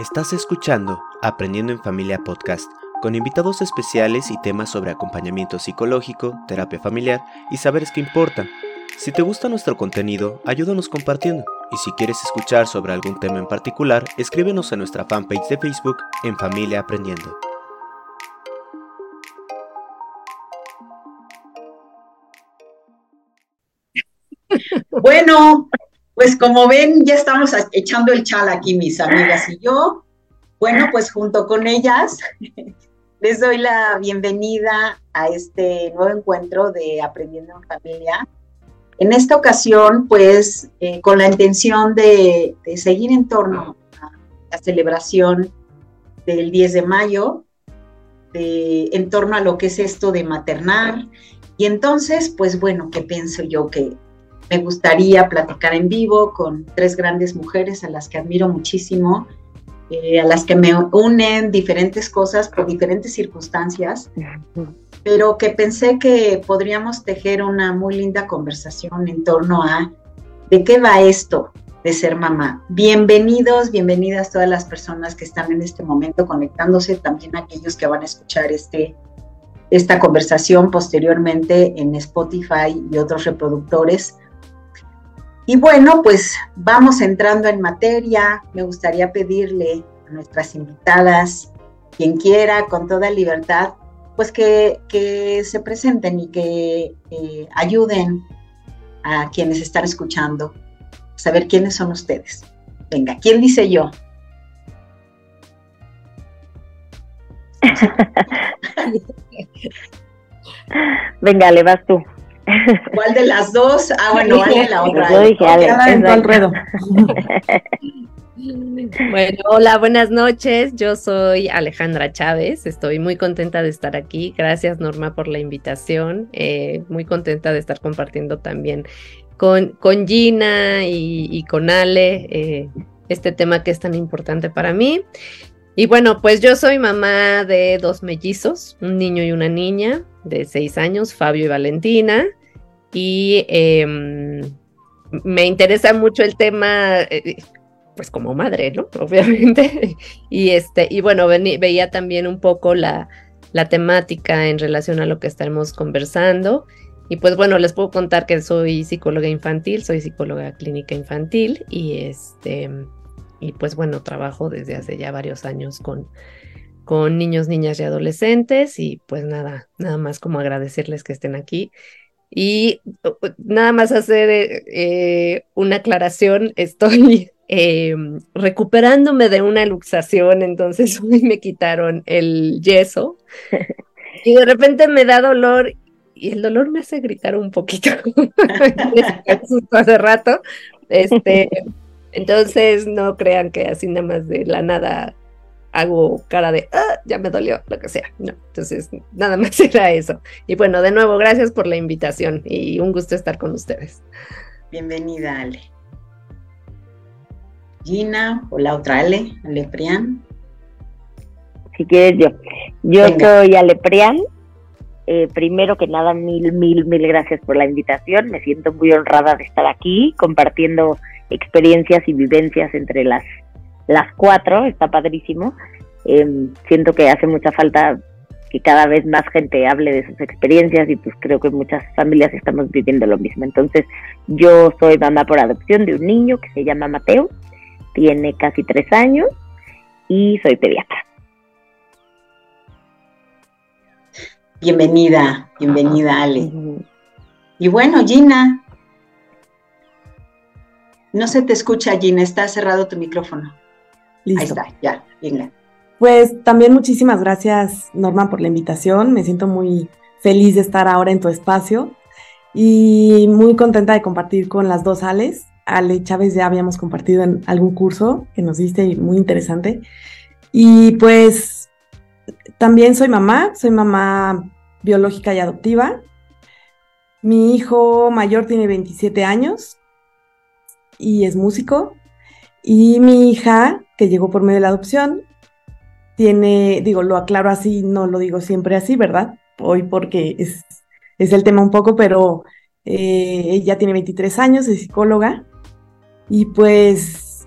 Estás escuchando Aprendiendo en Familia Podcast, con invitados especiales y temas sobre acompañamiento psicológico, terapia familiar y saberes que importan. Si te gusta nuestro contenido, ayúdanos compartiendo. Y si quieres escuchar sobre algún tema en particular, escríbenos a nuestra fanpage de Facebook en Familia Aprendiendo. Bueno, pues como ven, ya estamos echando el chal aquí, mis amigas y yo. Bueno, pues junto con ellas les doy la bienvenida a este nuevo encuentro de Aprendiendo en Familia. En esta ocasión, pues eh, con la intención de, seguir en torno a la celebración del 10 de mayo, en torno a lo que es esto de maternar. Y entonces, pues bueno, ¿qué pienso yo? Que me gustaría platicar en vivo con tres grandes mujeres a las que admiro muchísimo, eh, a las que me unen diferentes cosas por diferentes circunstancias, pero que pensé que podríamos tejer una muy linda conversación en torno a de qué va esto de ser mamá. Bienvenidos, bienvenidas todas las personas que están en este momento conectándose, también aquellos que van a escuchar este, esta conversación posteriormente en Spotify y otros reproductores. Y bueno, pues vamos entrando en materia. Me gustaría pedirle a nuestras invitadas, quien quiera, con toda libertad, pues que, se presenten y que ayuden a quienes están escuchando a saber quiénes son ustedes. Venga, ¿quién dice yo? Venga, le vas tú. ¿Cuál de las dos? Ah, bueno, vale la otra. Yo dije. Bueno, hola, buenas noches. Yo soy Alejandra Chávez. Estoy muy contenta de estar aquí. Gracias, Norma, por la invitación. Eh, muy contenta de estar compartiendo también con, con Gina y, con Ale eh, este tema que es tan importante para mí. Y bueno, pues yo soy mamá de dos mellizos, un niño y una niña de seis años, Fabio y Valentina y em, me interesa mucho el tema, eh, pues como madre, ¿no? Obviamente. Y este, y bueno, veía también un poco la, la temática en relación a lo que estaremos conversando. Y pues bueno, les puedo contar que soy psicóloga infantil, soy psicóloga clínica infantil y este y pues bueno, trabajo desde hace ya varios años con con niños, niñas y adolescentes y pues nada, nada más como agradecerles que estén aquí y nada más hacer eh, una aclaración, estoy eh, recuperándome de una luxación, entonces hoy me quitaron el yeso y de repente me da dolor y el dolor me hace gritar un poquito hace rato. Este, entonces no crean que así nada más de la nada hago cara de, ah, ya me dolió, lo que sea. No, entonces nada más era eso. Y bueno, de nuevo, gracias por la invitación y un gusto estar con ustedes. Bienvenida, Ale. Gina o la otra Ale, Ale Prián. Si quieres yo. Yo soy Ale Prián. Eh, primero que nada, mil, mil, mil gracias por la invitación. Me siento muy honrada de estar aquí compartiendo experiencias y vivencias entre las las cuatro, está padrísimo. Em, siento que hace mucha falta que cada vez más gente hable de sus experiencias y pues creo que muchas familias estamos viviendo lo mismo. Entonces yo soy mamá por adopción de un niño que se llama Mateo, tiene casi tres años y soy pediatra. Bienvenida, bienvenida Ale. Y bueno, Gina, no se te escucha Gina, está cerrado tu micrófono. Ahí está, ya, bien. Pues también muchísimas gracias, Norma, por la invitación. Me siento muy feliz de estar ahora en tu espacio y muy contenta de compartir con las dos Ales. Ale Chávez ya habíamos compartido en algún curso que nos diste muy interesante. Y pues también soy mamá, soy mamá biológica y adoptiva. Mi hijo mayor tiene 27 años y es músico. Y mi hija que llegó por medio de la adopción. Tiene, digo, lo aclaro así, no lo digo siempre así, ¿verdad? Hoy porque es, es el tema un poco, pero eh, ella tiene 23 años, es psicóloga y pues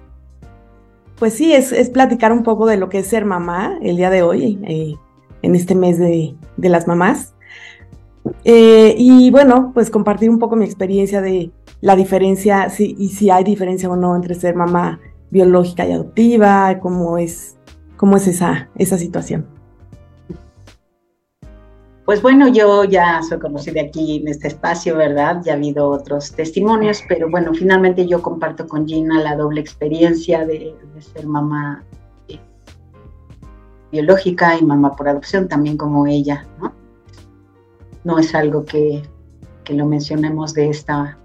pues sí, es, es, platicar un poco de lo que es ser mamá el día de hoy, eh, en este mes de, de las mamás. Eh, y bueno, pues compartir un poco mi experiencia de la diferencia, si, y si hay diferencia o no entre ser mamá biológica y adoptiva, cómo es, cómo es esa, esa situación. Pues bueno, yo ya soy conocida aquí en este espacio, ¿verdad? Ya ha habido otros testimonios, pero bueno, finalmente yo comparto con Gina la doble experiencia de, ser mamá eh, biológica y mamá por adopción, también como ella, ¿no? No es algo que, que lo mencionemos de esta,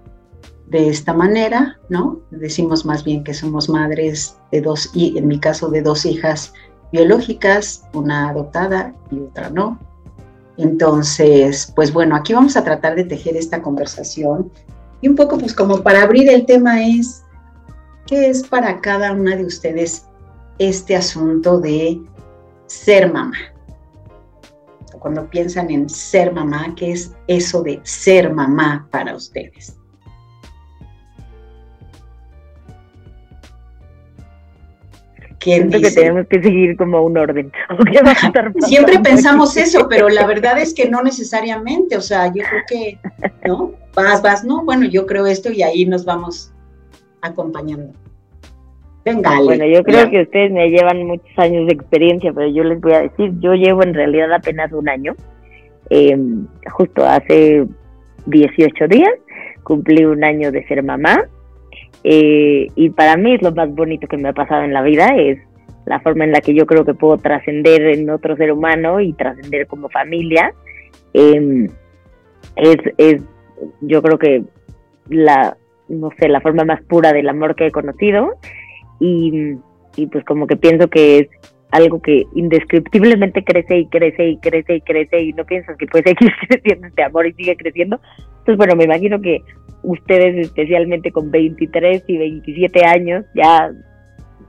de esta manera, ¿no? Decimos más bien que somos madres de dos, y en mi caso de dos hijas biológicas, una adoptada y otra no entonces, pues bueno, aquí vamos a tratar de tejer esta conversación y un poco pues como para abrir el tema es, ¿qué es para cada una de ustedes este asunto de ser mamá? Cuando piensan en ser mamá, ¿qué es eso de ser mamá para ustedes? Siento que tenemos que seguir como un orden. Siempre pensamos eso, pero la verdad es que no necesariamente, o sea, yo creo que, ¿no? Vas, vas, no, bueno, yo creo esto y ahí nos vamos acompañando. Venga, Bueno, yo creo que ustedes me llevan muchos años de experiencia, pero yo les voy a decir, yo llevo en realidad apenas un año, em, justo hace 18 días, cumplí un año de ser mamá eh, y para mí es lo más bonito que me ha pasado en la vida, es la forma en la que yo creo que puedo trascender en otro ser humano y trascender como familia. Em, es, es, yo creo que la, no sé, la forma más pura del amor que he conocido y, y pues como que pienso que es algo que indescriptiblemente crece y crece y crece y crece y no piensas que puede seguir creciendo este amor y sigue creciendo. Entonces, bueno, me imagino que ustedes especialmente con 23 y 27 años ya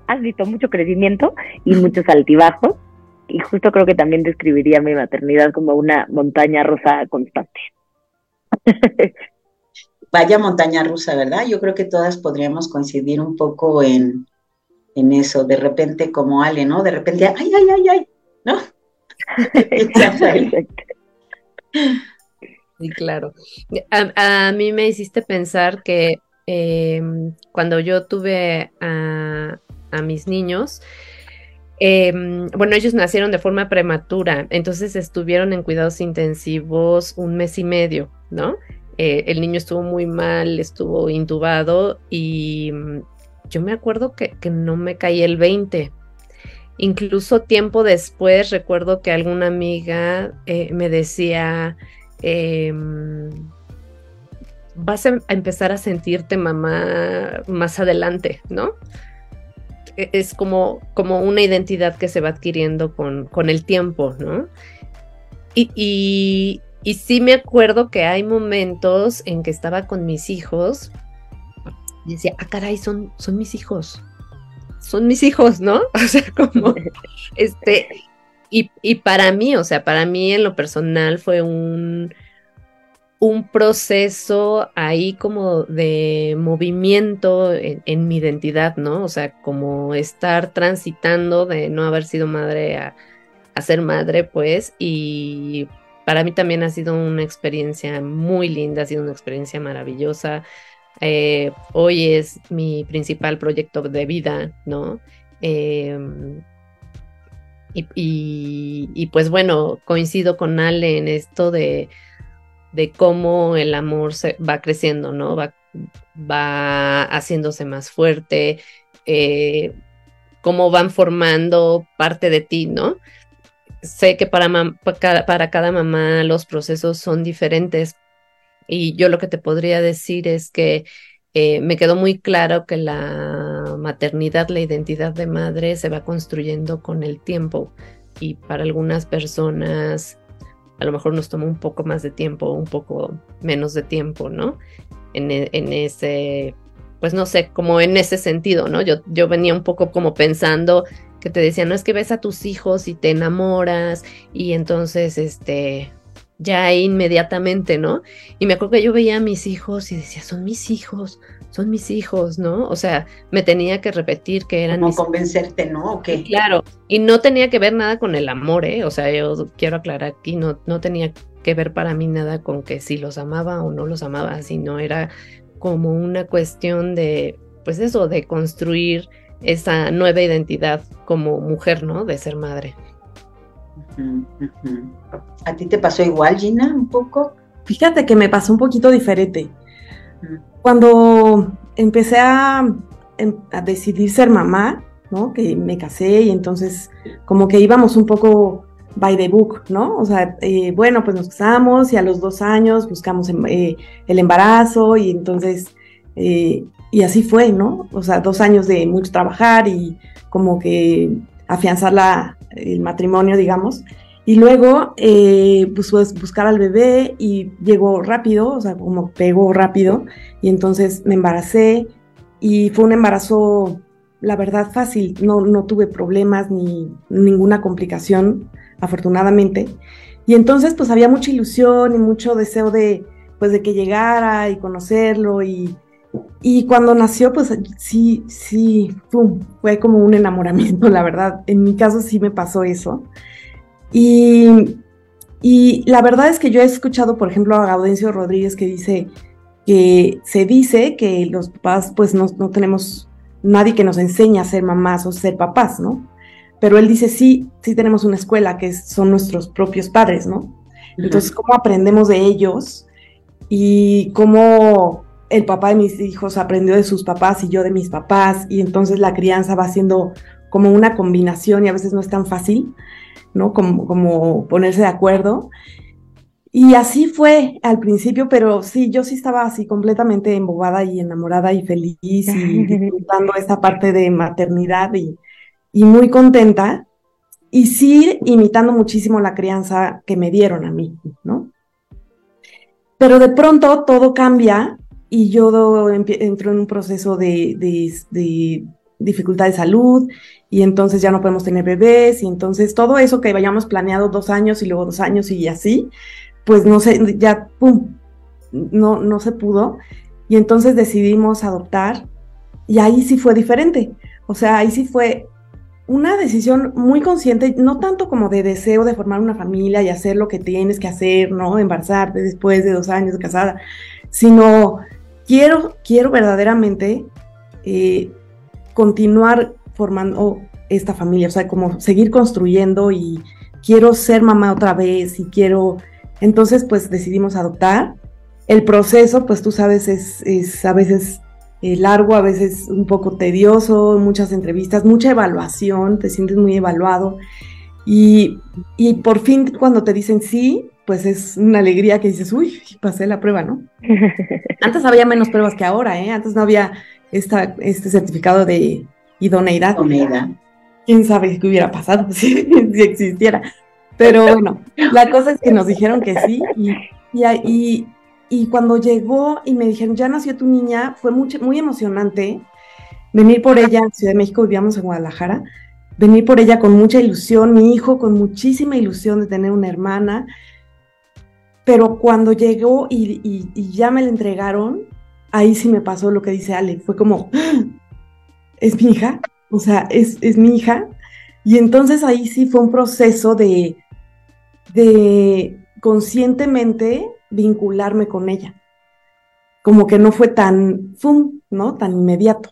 han visto mucho crecimiento y muchos altibajos y justo creo que también describiría mi maternidad como una montaña rusa constante. Vaya montaña rusa, ¿verdad? Yo creo que todas podríamos coincidir un poco en, en eso, de repente como Ale, ¿no? De repente, ay, ay, ay, ay, ¿no? Sí, claro. A, mí me hiciste pensar que em, cuando yo tuve a, mis niños, em, bueno, ellos nacieron de forma prematura, entonces estuvieron en cuidados intensivos un mes y medio, ¿no? Eh, el niño estuvo muy mal, estuvo intubado y mm, yo me acuerdo que, no me caí el 20. Incluso tiempo después recuerdo que alguna amiga eh, me decía, Em, vas a empezar a sentirte mamá más adelante, ¿no? E, es como, como una identidad que se va adquiriendo con, con el tiempo, ¿no? Y, y, sí me acuerdo que hay momentos en que estaba con mis hijos y decía, ah, caray, son, son mis hijos. Son mis hijos, ¿no? O sea, como, este, y, para mí, o sea, para mí en lo personal fue un, un proceso ahí como de movimiento en, mi identidad, ¿no? O sea, como estar transitando de no haber sido madre a, ser madre, pues, y para mí también ha sido una experiencia muy linda, ha sido una experiencia maravillosa. Eh, hoy es mi principal proyecto de vida, ¿no? Em, y, pues bueno, coincido con Ale en esto de, de cómo el amor se va creciendo, ¿no? Va, va haciéndose más fuerte, eh, cómo van formando parte de ti, ¿no? Sé que para, para cada mamá los procesos son diferentes y yo lo que te podría decir es que eh, me quedó muy claro que la maternidad, la identidad de madre se va construyendo con el tiempo y para algunas personas a lo mejor nos toma un poco más de tiempo, un poco menos de tiempo, ¿no? En, e, ese, pues no sé, como en ese sentido, ¿no? Yo, yo venía un poco como pensando que te decía, no es que ves a tus hijos y te enamoras y entonces, este, ya inmediatamente, ¿no? Y me acuerdo que yo veía a mis hijos y decía, son mis hijos, son mis hijos, ¿no? O sea, me tenía que repetir que eran... No convencerte, ¿no? ¿O Claro, y no tenía que ver nada con el amor, ¿eh? O sea, yo quiero aclarar aquí, no, no tenía que ver para mí nada con que si los amaba o no los amaba, sino era como una cuestión de, pues eso, de construir esa nueva identidad como mujer, ¿no? De ser madre. ¿A ti te pasó igual, Gina, un poco? Fíjate que me pasó un poquito diferente. Cuando empecé em, a, decidir ser mamá, ¿no? Que me casé y entonces como que íbamos un poco by the book, ¿no? O sea, eh, bueno, pues nos casamos y a los dos años buscamos em, eh, el embarazo y entonces, eh, y así fue, ¿no? O sea, dos años de mucho trabajar y como que afianzar la, el matrimonio, digamos. Y luego, eh, pues, buscar al bebé y llegó rápido, o sea, como pegó rápido. Y entonces me embaracé y fue un embarazo, la verdad, fácil. No, no tuve problemas ni ninguna complicación, afortunadamente. Y entonces, pues había mucha ilusión y mucho deseo de, pues, de que llegara y conocerlo y, y cuando nació, pues sí, sí, fue como un enamoramiento, la verdad. En mi caso sí me pasó eso. Y, y la verdad es que yo he escuchado, por ejemplo, a Gaudencio Rodríguez que dice que se dice que los papás, pues no, no tenemos nadie que nos enseñe a ser mamás o ser papás, ¿no? Pero él dice, sí, sí tenemos una escuela que son nuestros propios padres, ¿no? Entonces, ¿cómo aprendemos de ellos? Y cómo el papá de mis hijos aprendió de sus papás y yo de mis papás, y entonces la crianza va siendo como una combinación y a veces no es tan fácil, ¿no? Como, como ponerse de acuerdo. Y así fue al principio, pero sí, yo sí estaba así completamente embobada y enamorada y feliz y disfrutando esa parte de maternidad y, y muy contenta. Y sí, imitando muchísimo la crianza que me dieron a mí, ¿no? Pero de pronto todo cambia y yo entro en un proceso de, dificultad de salud y entonces ya no podemos tener bebés y entonces todo eso que hayamos planeado dos años y luego dos años y así, pues no sé, ya, pum, no, no se pudo y entonces decidimos adoptar y ahí sí fue diferente, o sea, ahí sí fue una decisión muy consciente, no tanto como de deseo de formar una familia y hacer lo que tienes que hacer, ¿no? Embarazarte después de dos años de casada, sino quiero, quiero verdaderamente eh, continuar formando esta familia, o sea, como seguir construyendo y quiero ser mamá otra vez y quiero, entonces pues decidimos adoptar. El proceso, pues tú sabes, es, a veces eh, largo, a veces un poco tedioso, muchas entrevistas, mucha evaluación, te sientes muy evaluado. Y, y por fin cuando te dicen sí, pues es una alegría que dices, uy, pasé la prueba, ¿no? Antes había menos pruebas que ahora, ¿eh? Antes no había esta, este certificado de idoneidad. Idoneidad. ¿Quién sabe qué hubiera pasado si, existiera? Pero bueno, la cosa es que nos dijeron que sí y, y, y, cuando llegó y me dijeron, ya nació tu niña, fue muy, muy emocionante venir por ella en Ciudad de México, vivíamos en Guadalajara, venir por ella con mucha ilusión, mi hijo con muchísima ilusión de tener una hermana, pero cuando llegó y, ya me la entregaron, ahí sí me pasó lo que dice Ale, fue como, es mi hija, o sea, es, es mi hija. Y entonces ahí sí fue un proceso de, de conscientemente vincularme con ella. Como que no fue tan, ¡fum! ¿no? Tan inmediato.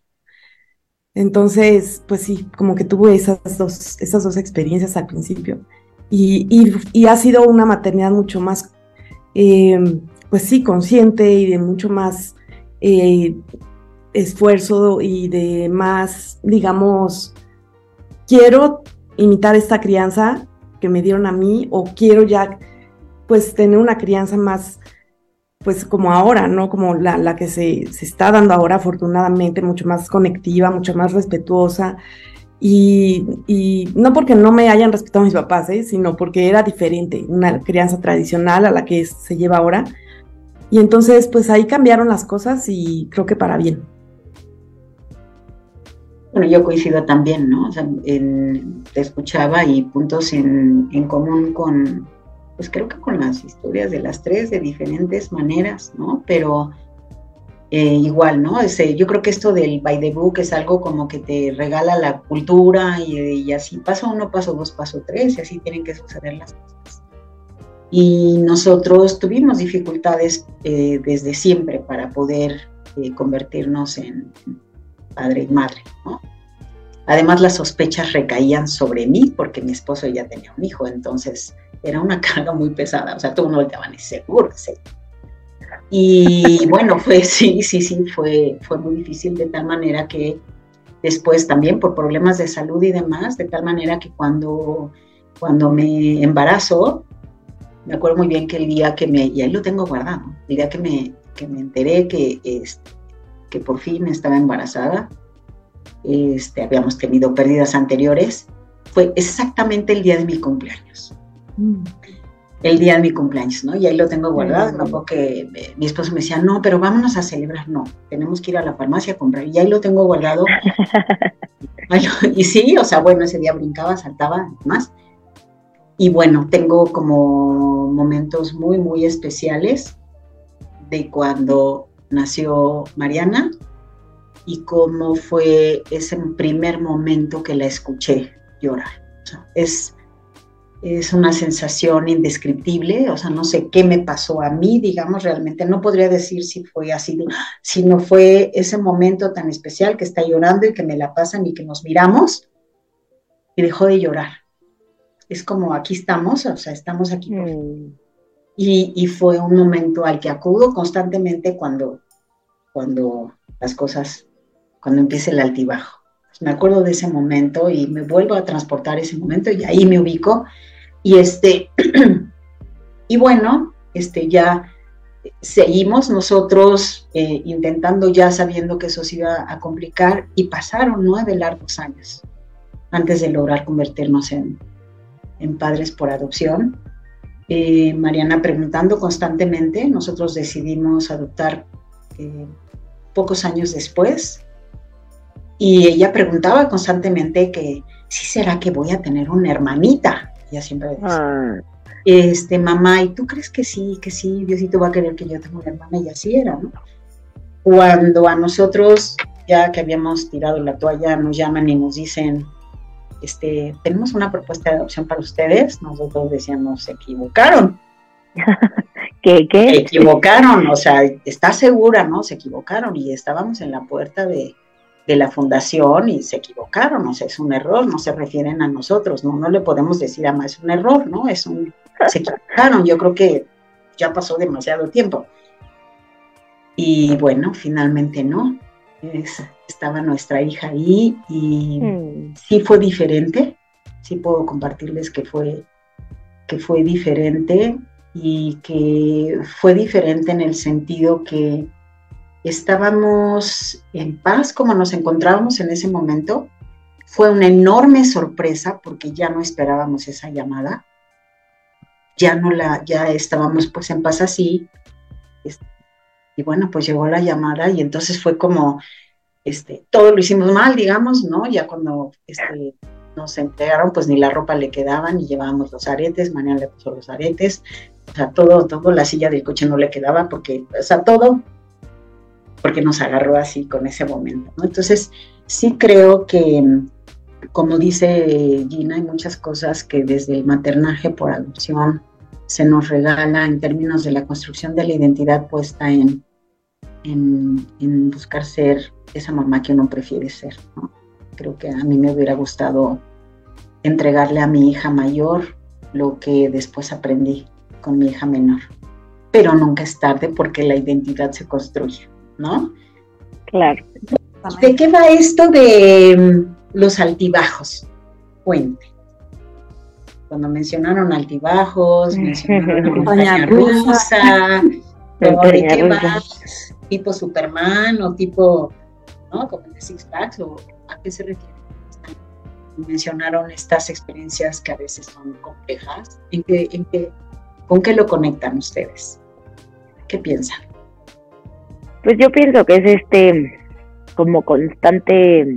Entonces, pues sí, como que tuve esas dos, esas dos experiencias al principio. Y, y, ha sido una maternidad mucho más Em, pues sí, consciente y de mucho más eh, esfuerzo y de más, digamos, quiero imitar esta crianza que me dieron a mí o quiero ya, pues, tener una crianza más, pues, como ahora, ¿no? Como la, que se, se, está dando ahora, afortunadamente, mucho más conectiva, mucho más respetuosa, y, no porque no me hayan respetado mis papás, ¿eh? sino porque era diferente, una crianza tradicional a la que se lleva ahora. Y entonces, pues ahí cambiaron las cosas y creo que para bien. Bueno, yo coincido también, ¿no? O sea, te escuchaba y puntos en, común con, pues creo que con las historias de las tres de diferentes maneras, ¿no? Pero eh, igual, ¿no? Ese, yo creo que esto del by the book es algo como que te regala la cultura y, así, paso uno, paso dos, paso tres, y así tienen que suceder las cosas. Y nosotros tuvimos dificultades eh, desde siempre para poder eh, convertirnos en padre y madre, ¿no? Además, las sospechas recaían sobre mí porque mi esposo ya tenía un hijo, entonces era una carga muy pesada, o sea, todo uno volteaban y seguro, seguro y bueno, fue, sí, sí, sí, fue, fue muy difícil de tal manera que después también por problemas de salud y demás, de tal manera que cuando, cuando me embarazo, me acuerdo muy bien que el día que me, y ahí lo tengo guardado, el día que me, que me enteré que, este, que por fin estaba embarazada, este, habíamos tenido pérdidas anteriores, fue exactamente el día de mi cumpleaños. Mm el día de mi cumpleaños, ¿no? Y ahí lo tengo guardado, ¿no? Porque mi esposo me decía, no, pero vámonos a celebrar, no, tenemos que ir a la farmacia a comprar, y ahí lo tengo guardado. y sí, o sea, bueno, ese día brincaba, saltaba, más. Y bueno, tengo como momentos muy, muy especiales de cuando nació Mariana y cómo fue ese primer momento que la escuché llorar. O sea, es es una sensación indescriptible, o sea, no sé qué me pasó a mí, digamos, realmente no podría decir si fue así, sino fue ese momento tan especial que está llorando y que me la pasan y que nos miramos y dejó de llorar. Es como aquí estamos, o sea, estamos aquí. Mm. Y, y, fue un momento al que acudo constantemente cuando, cuando las cosas, cuando empieza el altibajo. Me acuerdo de ese momento y me vuelvo a transportar ese momento y ahí me ubico y este, y bueno, este ya seguimos nosotros eh, intentando ya sabiendo que eso se iba a complicar y pasaron nueve largos años antes de lograr convertirnos en, padres por adopción. Eh, Mariana preguntando constantemente, nosotros decidimos adoptar eh, pocos años después y ella preguntaba constantemente que si será que voy a tener una hermanita. Ella siempre decía, ah. este, mamá, ¿y tú crees que sí, que sí, Diosito va a querer que yo tenga una hermana? Y así era, ¿no? Cuando a nosotros, ya que habíamos tirado la toalla, nos llaman y nos dicen, este, tenemos una propuesta de adopción para ustedes, nosotros decíamos, se equivocaron. ¿Qué, qué? Se equivocaron, o sea, está segura, ¿no? Se equivocaron y estábamos en la puerta de, de la fundación y se equivocaron, o sea, es un error, no se refieren a nosotros, no, no le podemos decir a más, es un error, ¿no? Es un, se equivocaron, yo creo que ya pasó demasiado tiempo. Y bueno, finalmente no, estaba nuestra hija ahí y mm. sí fue diferente, sí puedo compartirles que fue, que fue diferente y que fue diferente en el sentido que estábamos en paz como nos encontrábamos en ese momento. Fue una enorme sorpresa porque ya no esperábamos esa llamada. Ya no la, ya estábamos pues en paz así. Y bueno, pues llegó la llamada y entonces fue como, este, todo lo hicimos mal, digamos, ¿no? Ya cuando este, nos entregaron, pues ni la ropa le quedaban y llevábamos los aretes, Manuel le puso los aretes, o sea, todo, todo, la silla del coche no le quedaba porque, o sea, todo porque nos agarró así con ese momento. Entonces, sí creo que, como dice Gina, hay muchas cosas que desde el maternaje por adopción se nos regala en términos de la construcción de la identidad puesta en, en, buscar ser esa mamá que uno prefiere ser. Creo que a mí me hubiera gustado entregarle a mi hija mayor lo que después aprendí con mi hija menor. Pero nunca es tarde porque la identidad se construye. ¿No? Claro. ¿De qué va esto de mm, los altibajos? Cuente. Cuando mencionaron altibajos, mencionaron montaña rusa, ¿de qué va? ¿Tipo Superman o tipo, ¿no? Como de Six Packs o a qué se refiere? Mencionaron estas experiencias que a veces son complejas. ¿En qué, ¿Con qué lo conectan ustedes? ¿Qué piensan? Pues yo pienso que es este como constante,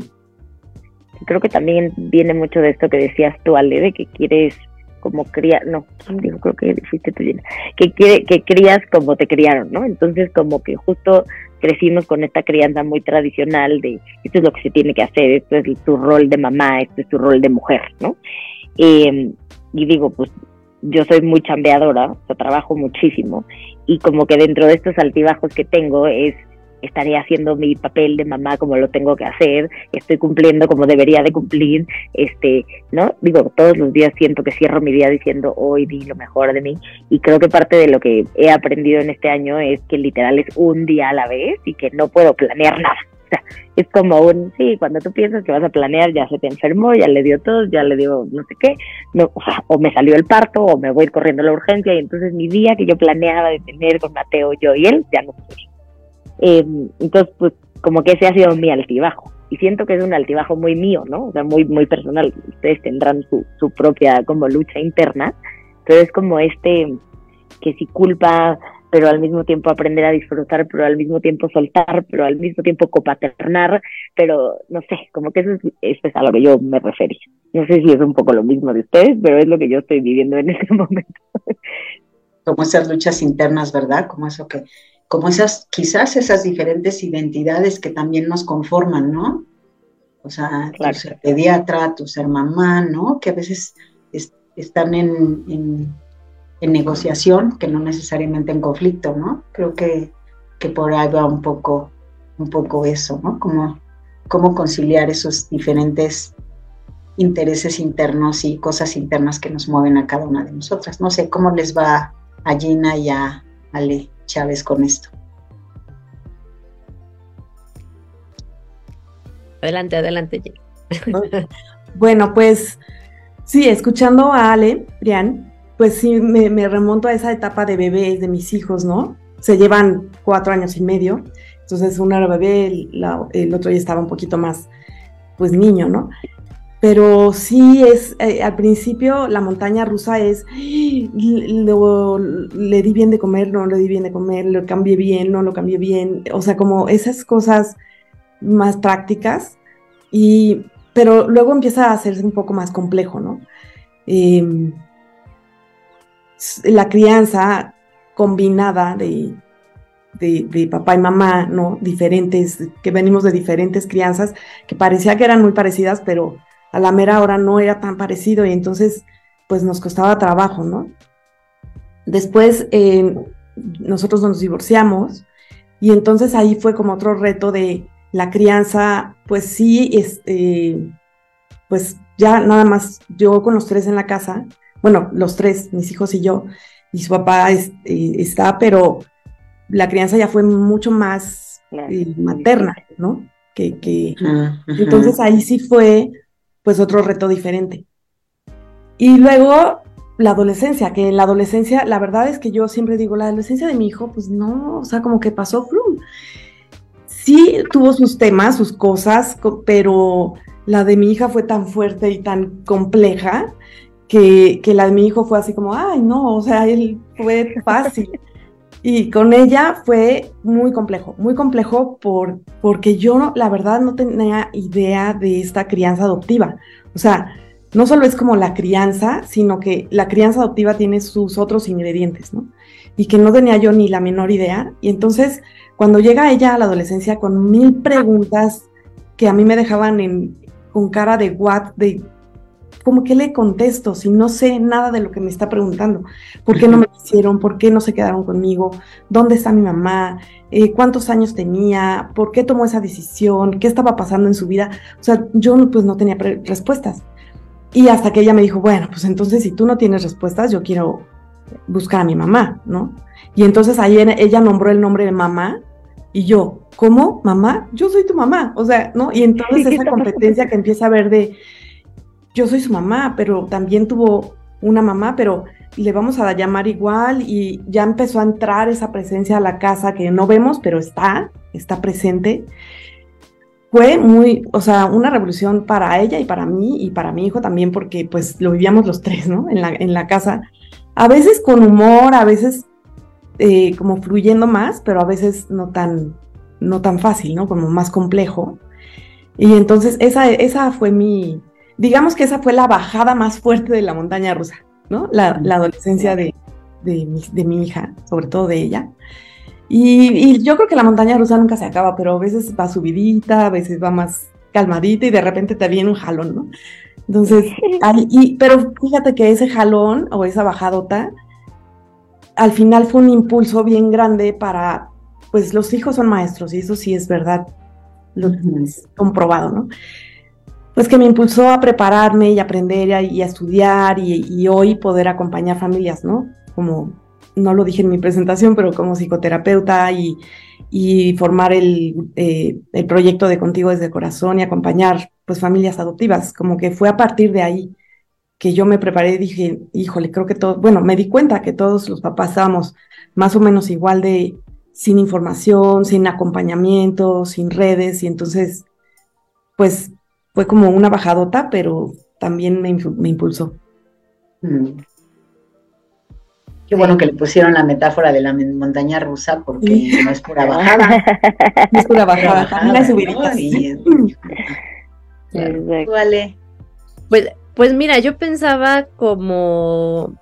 creo que también viene mucho de esto que decías tú, Ale, de que quieres como cría, no, digo, creo que fuiste tú, que, que crías como te criaron, ¿no? Entonces como que justo crecimos con esta crianza muy tradicional de esto es lo que se tiene que hacer, esto es tu rol de mamá, esto es tu rol de mujer, ¿no? Eh, y digo, pues yo soy muy chambeadora, trabajo muchísimo y como que dentro de estos altibajos que tengo es estaré haciendo mi papel de mamá como lo tengo que hacer, estoy cumpliendo como debería de cumplir, este, ¿no? Digo, todos los días siento que cierro mi día diciendo hoy di lo mejor de mí y creo que parte de lo que he aprendido en este año es que literal es un día a la vez y que no puedo planear nada. Sea, es como un, sí, cuando tú piensas que vas a planear, ya se te enfermó, ya le dio todo, ya le dio no sé qué, no, o, me salió el parto, o me voy corriendo a la urgencia, y entonces mi día que yo planeaba de tener con Mateo, yo y él, ya no fue. Eh, entonces, pues como que ese ha sido mi altibajo. Y siento que es un altibajo muy mío, ¿no? O sea, muy, muy personal. Ustedes tendrán su, su propia como lucha interna, pero es como este que si culpa, pero al mismo tiempo aprender a disfrutar, pero al mismo tiempo soltar, pero al mismo tiempo copaternar, pero no sé, como que eso es, es a lo que yo me refería. No sé si es un poco lo mismo de ustedes, pero es lo que yo estoy viviendo en este momento. Como esas luchas internas, ¿verdad? Como eso que como esas, quizás esas diferentes identidades que también nos conforman, ¿no? O sea, tu ser pediatra, tu ser mamá, ¿no? Que a veces están en, negociación, que no necesariamente en conflicto, ¿no? Creo que, que por ahí va un poco, un poco eso, ¿no? Como, cómo conciliar esos diferentes intereses internos y cosas internas que nos mueven a cada una de nosotras. No sé cómo les va a Gina y a Ale. Chávez con esto. Adelante, adelante. bueno, pues sí, escuchando a Ale, Brian, pues sí, me, remonto a esa etapa de bebés de mis hijos, ¿no? Se llevan cuatro años y medio, entonces uno era bebé, el, otro ya estaba un poquito más, pues niño, ¿no? pero sí es, eh, al principio la montaña rusa es, le di bien de comer, no le di bien de comer, lo cambié bien, no lo cambié bien, o sea, como esas cosas más prácticas, y, pero luego empieza a hacerse un poco más complejo, ¿no? Em, la crianza combinada de, de, papá y mamá, ¿no? Diferentes, que venimos de diferentes crianzas, que parecía que eran muy parecidas, pero a la mera hora no era tan parecido y entonces pues nos costaba trabajo, ¿no? Después nosotros nos divorciamos y entonces ahí fue como otro reto de la crianza, pues sí, este, pues ya nada más yo con los tres en la casa, bueno, los tres, mis hijos y yo, y su papá eh, está, pero la crianza ya fue mucho más eh, materna, ¿no? Que, que entonces ahí sí fue pues otro reto diferente. Y luego la adolescencia, que en la adolescencia, la verdad es que yo siempre digo, la adolescencia de mi hijo, pues no, o sea, como que pasó, sí tuvo sus temas, sus cosas, pero la de mi hija fue tan fuerte y tan compleja que, que la de mi hijo fue así como, ay, no, o sea, él fue fácil. Y con ella fue muy complejo, muy complejo por, porque yo la verdad no tenía idea de esta crianza adoptiva. O sea, no solo es como la crianza, sino que la crianza adoptiva tiene sus otros ingredientes, ¿no? Y que no tenía yo ni la menor idea. Y entonces, cuando llega ella a la adolescencia con mil preguntas que a mí me dejaban en, con cara de what, de como que le contesto si no sé nada de lo que me está preguntando? ¿Por qué no me hicieron? ¿Por qué no se quedaron conmigo? ¿Dónde está mi mamá? Eh, ¿Cuántos años tenía? ¿Por qué tomó esa decisión? ¿Qué estaba pasando en su vida? O sea, yo pues no tenía respuestas. Y hasta que ella me dijo, bueno, pues entonces si tú no tienes respuestas, yo quiero buscar a mi mamá, ¿no? Y entonces ahí ella nombró el nombre de mamá y yo, ¿cómo? ¿Mamá? Yo soy tu mamá, o sea, ¿no? Y entonces esa competencia que empieza a ver de, yo soy su mamá, pero también tuvo una mamá, pero le vamos a llamar igual y ya empezó a entrar esa presencia a la casa que no vemos, pero está, está presente. Fue muy, o sea, una revolución para ella y para mí y para mi hijo también, porque pues lo vivíamos los tres, ¿no? En la, en la casa. A veces con humor, a veces eh, como fluyendo más, pero a veces no tan, no tan fácil, ¿no? Como más complejo. Y entonces esa, esa fue mi, digamos que esa fue la bajada más fuerte de la montaña rusa. ¿no? La, adolescencia de, mi, hija, sobre todo de ella. Y, yo creo que la montaña rusa nunca se acaba, pero a veces va subidita, a veces va más calmadita y de repente te viene un jalón, ¿no? Entonces, pero fíjate que ese jalón o esa bajadota, al final fue un impulso bien grande para, pues los hijos son maestros y eso sí es verdad, lo es comprobado, ¿no? Pues que me impulsó a prepararme y aprender y a estudiar y, hoy poder acompañar familias, ¿no? Como, no lo dije en mi presentación, pero como psicoterapeuta y, formar el, eh, el proyecto de Contigo desde el Corazón y acompañar pues familias adoptivas, como que fue a partir de ahí que yo me preparé y dije, híjole, creo que todo, bueno, me di cuenta que todos los papás estábamos más o menos igual de sin información, sin acompañamiento, sin redes, y entonces, pues fue como una bajadota, pero también me, impulsó. Mm. Qué bueno que le pusieron la metáfora de la montaña rusa, porque no es pura bajada. no es pura bajada, también es Vale. Pues, pues mira, yo pensaba como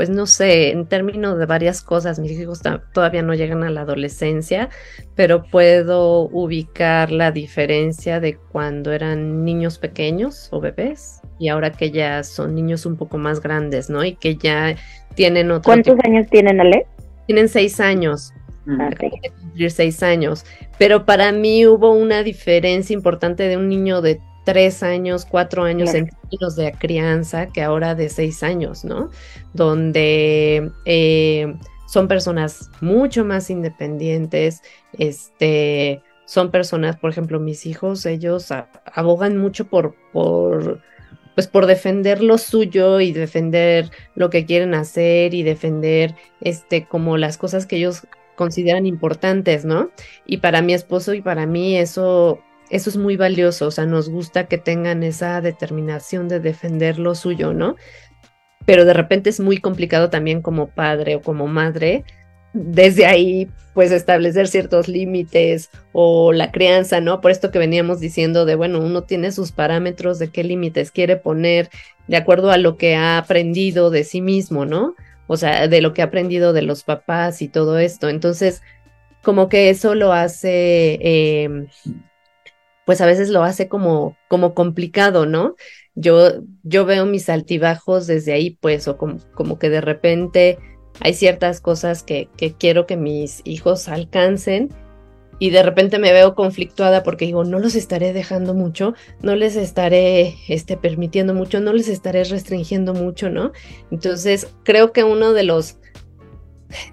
pues no sé, en términos de varias cosas, mis hijos todavía no llegan a la adolescencia, pero puedo ubicar la diferencia de cuando eran niños pequeños o bebés y ahora que ya son niños un poco más grandes, ¿no? Y que ya tienen otro. ¿Cuántos años tienen, Ale? Tienen seis años. Ah, cumplir seis años. Pero para mí hubo una diferencia importante de un niño de tres años, cuatro años en términos de crianza que ahora de seis años, ¿no? Donde eh, son personas mucho más independientes, este, son personas, por ejemplo, mis hijos, ellos abogan mucho por, por, pues por defender lo suyo y defender lo que quieren hacer y defender, este, como las cosas que ellos consideran importantes, ¿no? Y para mi esposo y para mí eso eso es muy valioso, o sea, nos gusta que tengan esa determinación de defender lo suyo, ¿no? Pero de repente es muy complicado también como padre o como madre, desde ahí, pues establecer ciertos límites o la crianza, ¿no? Por esto que veníamos diciendo de, bueno, uno tiene sus parámetros de qué límites quiere poner de acuerdo a lo que ha aprendido de sí mismo, ¿no? O sea, de lo que ha aprendido de los papás y todo esto. Entonces, como que eso lo hace... Eh, pues a veces lo hace como, como complicado, ¿no? Yo, yo veo mis altibajos desde ahí, pues, o como, como que de repente hay ciertas cosas que, que, quiero que mis hijos alcancen y de repente me veo conflictuada porque digo, no los estaré dejando mucho, no les estaré este, permitiendo mucho, no les estaré restringiendo mucho, ¿no? Entonces, creo que uno de los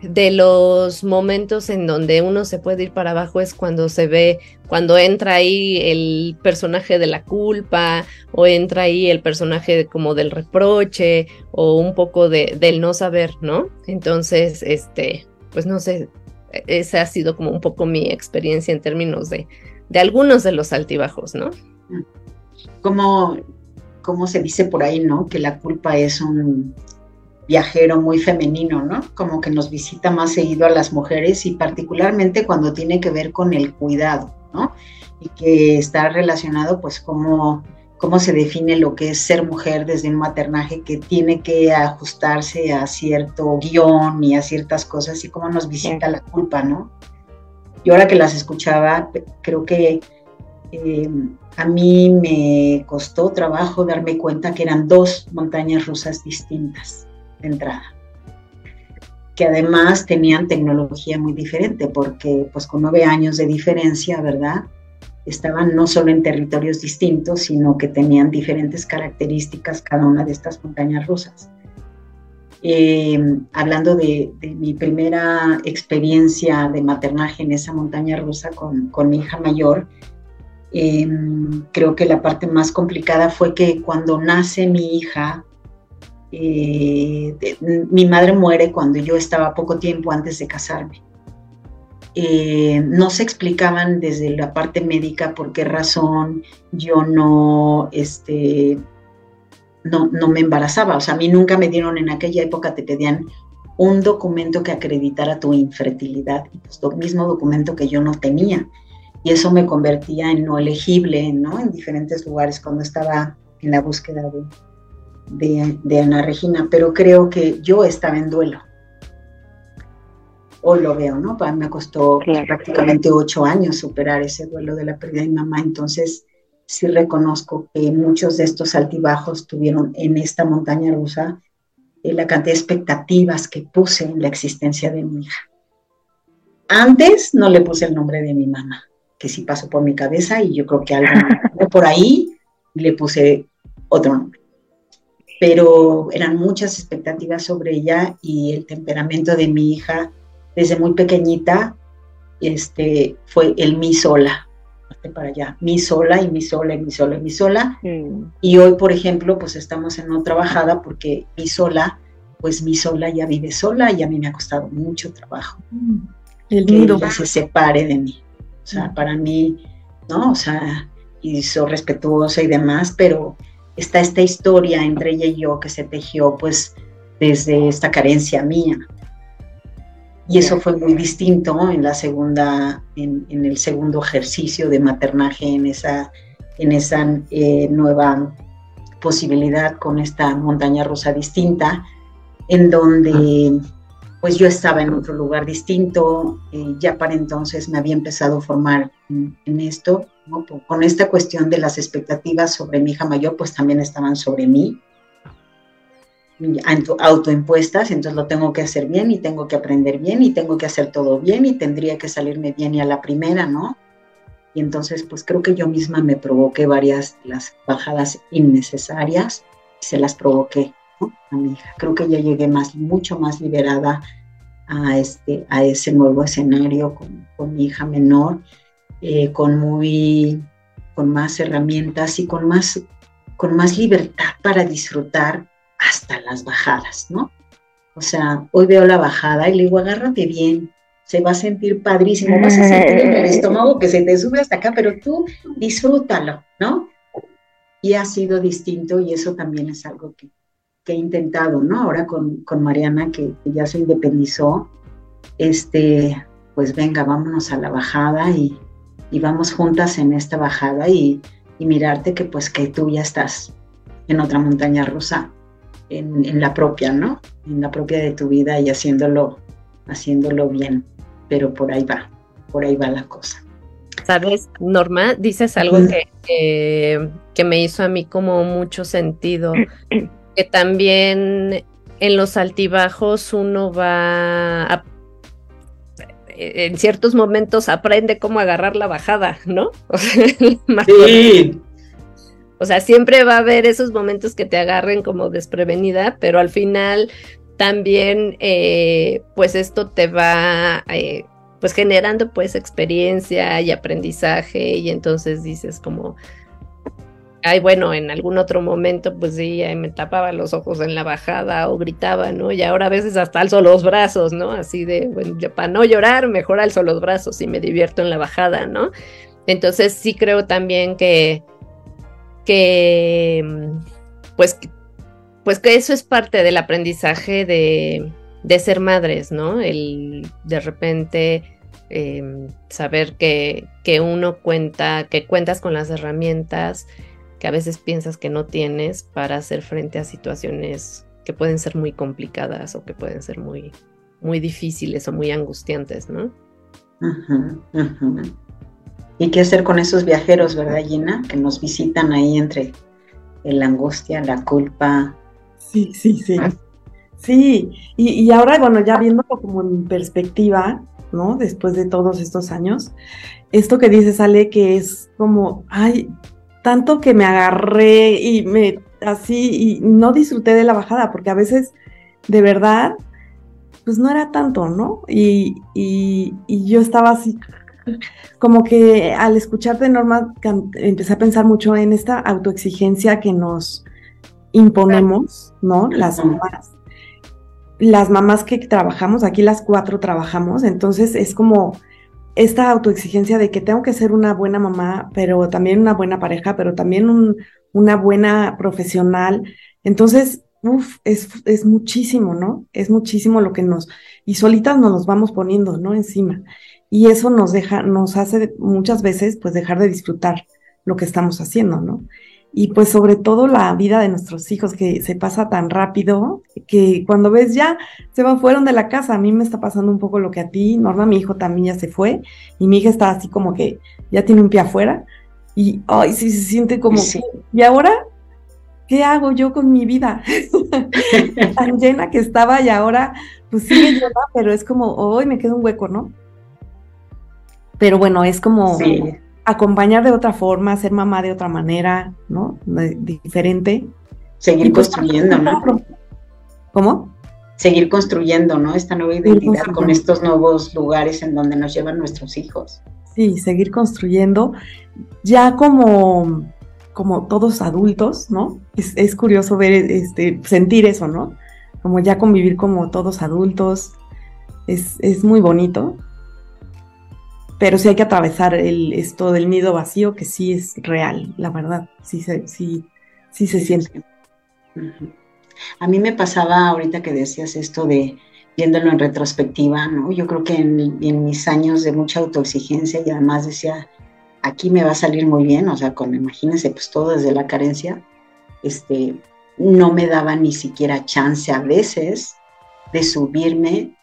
de los momentos en donde uno se puede ir para abajo es cuando se ve, cuando entra ahí el personaje de la culpa o entra ahí el personaje como del reproche o un poco de, del no saber, ¿no? Entonces, este, pues no sé, esa ha sido como un poco mi experiencia en términos de, de algunos de los altibajos, ¿no? Como, como se dice por ahí, ¿no? Que la culpa es un viajero muy femenino, ¿no? Como que nos visita más seguido a las mujeres y particularmente cuando tiene que ver con el cuidado, ¿no? Y que está relacionado pues como cómo se define lo que es ser mujer desde un maternaje que tiene que ajustarse a cierto guion y a ciertas cosas y cómo nos visita la culpa, ¿no? Y ahora que las escuchaba, creo que eh, a mí me costó trabajo darme cuenta que eran dos montañas rusas distintas de entrada que además tenían tecnología muy diferente, porque pues con nueve años de diferencia, ¿verdad? Estaban no solo en territorios distintos, sino que tenían diferentes características cada una de estas montañas rusas. Em, hablando de, mi primera experiencia de maternaje en esa montaña rusa con, con mi hija mayor, em, creo que la parte más complicada fue que cuando nace mi hija, eh, mi madre muere cuando yo estaba poco tiempo antes de casarme. Eh, no se explicaban desde la parte médica por qué razón yo no, este, no, no me embarazaba. O sea, a mí nunca me dieron en aquella época, te pedían un documento que acreditara tu infertilidad, pues mismo documento que yo no tenía. Y eso me convertía en no elegible, ¿no? En diferentes lugares cuando estaba en la búsqueda de, de, Ana Regina, pero creo que yo estaba en duelo. Hoy lo veo, ¿no? Me costó prácticamente ocho años superar ese duelo de la pérdida de mi mamá, entonces sí reconozco que muchos de estos altibajos tuvieron en esta montaña rusa eh, la cantidad de expectativas que puse en la existencia de mi hija. Antes no le puse el nombre de mi mamá, que sí pasó por mi cabeza y yo creo que algo por ahí le puse otro nombre pero eran muchas expectativas sobre ella y el temperamento de mi hija desde muy pequeñita este, fue el mi sola, para allá, mi sola y mi sola y mi sola y mi sola. Mm. Y hoy, por ejemplo, pues estamos en otra bajada porque mi sola, pues mi sola ya vive sola y a mí me ha costado mucho trabajo mm. el que ella se separe de mí. O sea, mm. para mí, ¿no? O sea, hizo respetuosa y demás, pero está esta historia entre ella y yo que se tejió pues desde esta carencia mía. Y eso fue muy distinto en la segunda, en, el segundo ejercicio de maternaje, en esa, en esa eh, nueva posibilidad con esta montaña rosa distinta, en donde pues yo estaba en otro lugar distinto, eh, ya para entonces me había empezado a formar en, esto, con esta cuestión de las expectativas sobre mi hija mayor, pues también estaban sobre mí, autoimpuestas, entonces lo tengo que hacer bien y tengo que aprender bien y tengo que hacer todo bien y tendría que salirme bien y a la primera, ¿no? Y entonces pues creo que yo misma me provoqué varias las bajadas innecesarias, se las provoqué a mi hija. Creo que ya llegué más, mucho más liberada a, este, a ese nuevo escenario con, mi hija menor, eh, con, muy, con más herramientas y con más, con más libertad para disfrutar hasta las bajadas, ¿no? O sea, hoy veo la bajada y le digo, agárrate bien, se va a sentir padrísimo, vas a sentir en el estómago que se te sube hasta acá, pero tú disfrútalo, ¿no? Y ha sido distinto y eso también es algo que, que he intentado, ¿no? Ahora con, con Mariana, que, ya se independizó, este, pues venga, vámonos a la bajada y, y vamos juntas en esta bajada y, y, mirarte que pues que tú ya estás en otra montaña rusa, en, en, la propia, ¿no? En la propia de tu vida y haciéndolo, haciéndolo bien, pero por ahí va, por ahí va la cosa. Sabes, Norma, dices algo que, que me hizo a mí como mucho sentido que también en los altibajos uno va en ciertos momentos aprende cómo agarrar la bajada, ¿no? O sea, sí. O sea, siempre va a haber esos momentos que te agarren como desprevenida, pero al final también, eh, pues esto te va, eh, pues generando pues experiencia y aprendizaje y entonces dices como, ay, bueno, en algún otro momento, pues sí, me tapaba los ojos en la bajada o gritaba, ¿no? Y ahora a veces hasta alzo los brazos, ¿no? Así de, bueno, para no llorar, mejor alzo los brazos y me divierto en la bajada, ¿no? Entonces sí creo también que, que, pues, pues que eso es parte del aprendizaje de, de ser madres, ¿no? El de repente em, saber que, que uno cuenta, que cuentas con las herramientas, que a veces piensas que no tienes para hacer frente a situaciones que pueden ser muy complicadas o que pueden ser muy, muy difíciles o muy angustiantes, ¿no? ¿Y qué hacer con esos viajeros, verdad, Gina? Que nos visitan ahí entre la angustia, la culpa. Sí, sí, sí. Sí, y, y ahora, bueno, ya viéndolo como en perspectiva, ¿no? Después de todos estos años, esto que dices, Ale, que es como, ay, tanto que me agarré y me así y no disfruté de la bajada, porque a veces de verdad, pues no era tanto, ¿no? Y, yo estaba así, como que al escucharte, Norma, empecé a pensar mucho en esta autoexigencia que nos imponemos, ¿no? Las mamás. Las mamás que trabajamos, aquí las cuatro trabajamos, entonces es como esta autoexigencia de que tengo que ser una buena mamá, pero también una buena pareja, pero también una buena profesional. Entonces, uff, es, es, muchísimo, ¿no? Es muchísimo lo que nos, y solitas nos los vamos poniendo, ¿no? Encima. Y eso nos deja, nos hace muchas veces, pues, dejar de disfrutar lo que estamos haciendo, ¿no? Y pues sobre todo la vida de nuestros hijos que se pasa tan rápido que cuando ves ya se van fueron de la casa, a mí me está pasando un poco lo que a ti, Norma, mi hijo también ya se fue y mi hija está así como que ya tiene un pie afuera y ay, sí se siente como y ahora ¿qué hago yo con mi vida? tan llena que estaba y ahora pues sigue llena, pero es como hoy me queda un hueco, ¿no? Pero bueno, es como acompañar de otra forma, ser mamá de otra manera, ¿no? diferente. Seguir pues, construyendo, ¿no? ¿Cómo? Seguir construyendo, ¿no? Esta nueva identidad con estos nuevos lugares en donde nos llevan nuestros hijos. Sí, seguir construyendo, ya como, como todos adultos, ¿no? Es, curioso ver, este, sentir eso, ¿no? Como ya convivir como todos adultos, es, es muy bonito pero sí hay que atravesar el, esto del nido vacío, que sí es real, la verdad, sí se, sí, sí se siente. A mí me pasaba ahorita que decías esto de viéndolo en retrospectiva, ¿no? Yo creo que en, en, mis años de mucha autoexigencia y además decía, aquí me va a salir muy bien, o sea, como imagínense, pues todo desde la carencia, este, no me daba ni siquiera chance a veces de subirme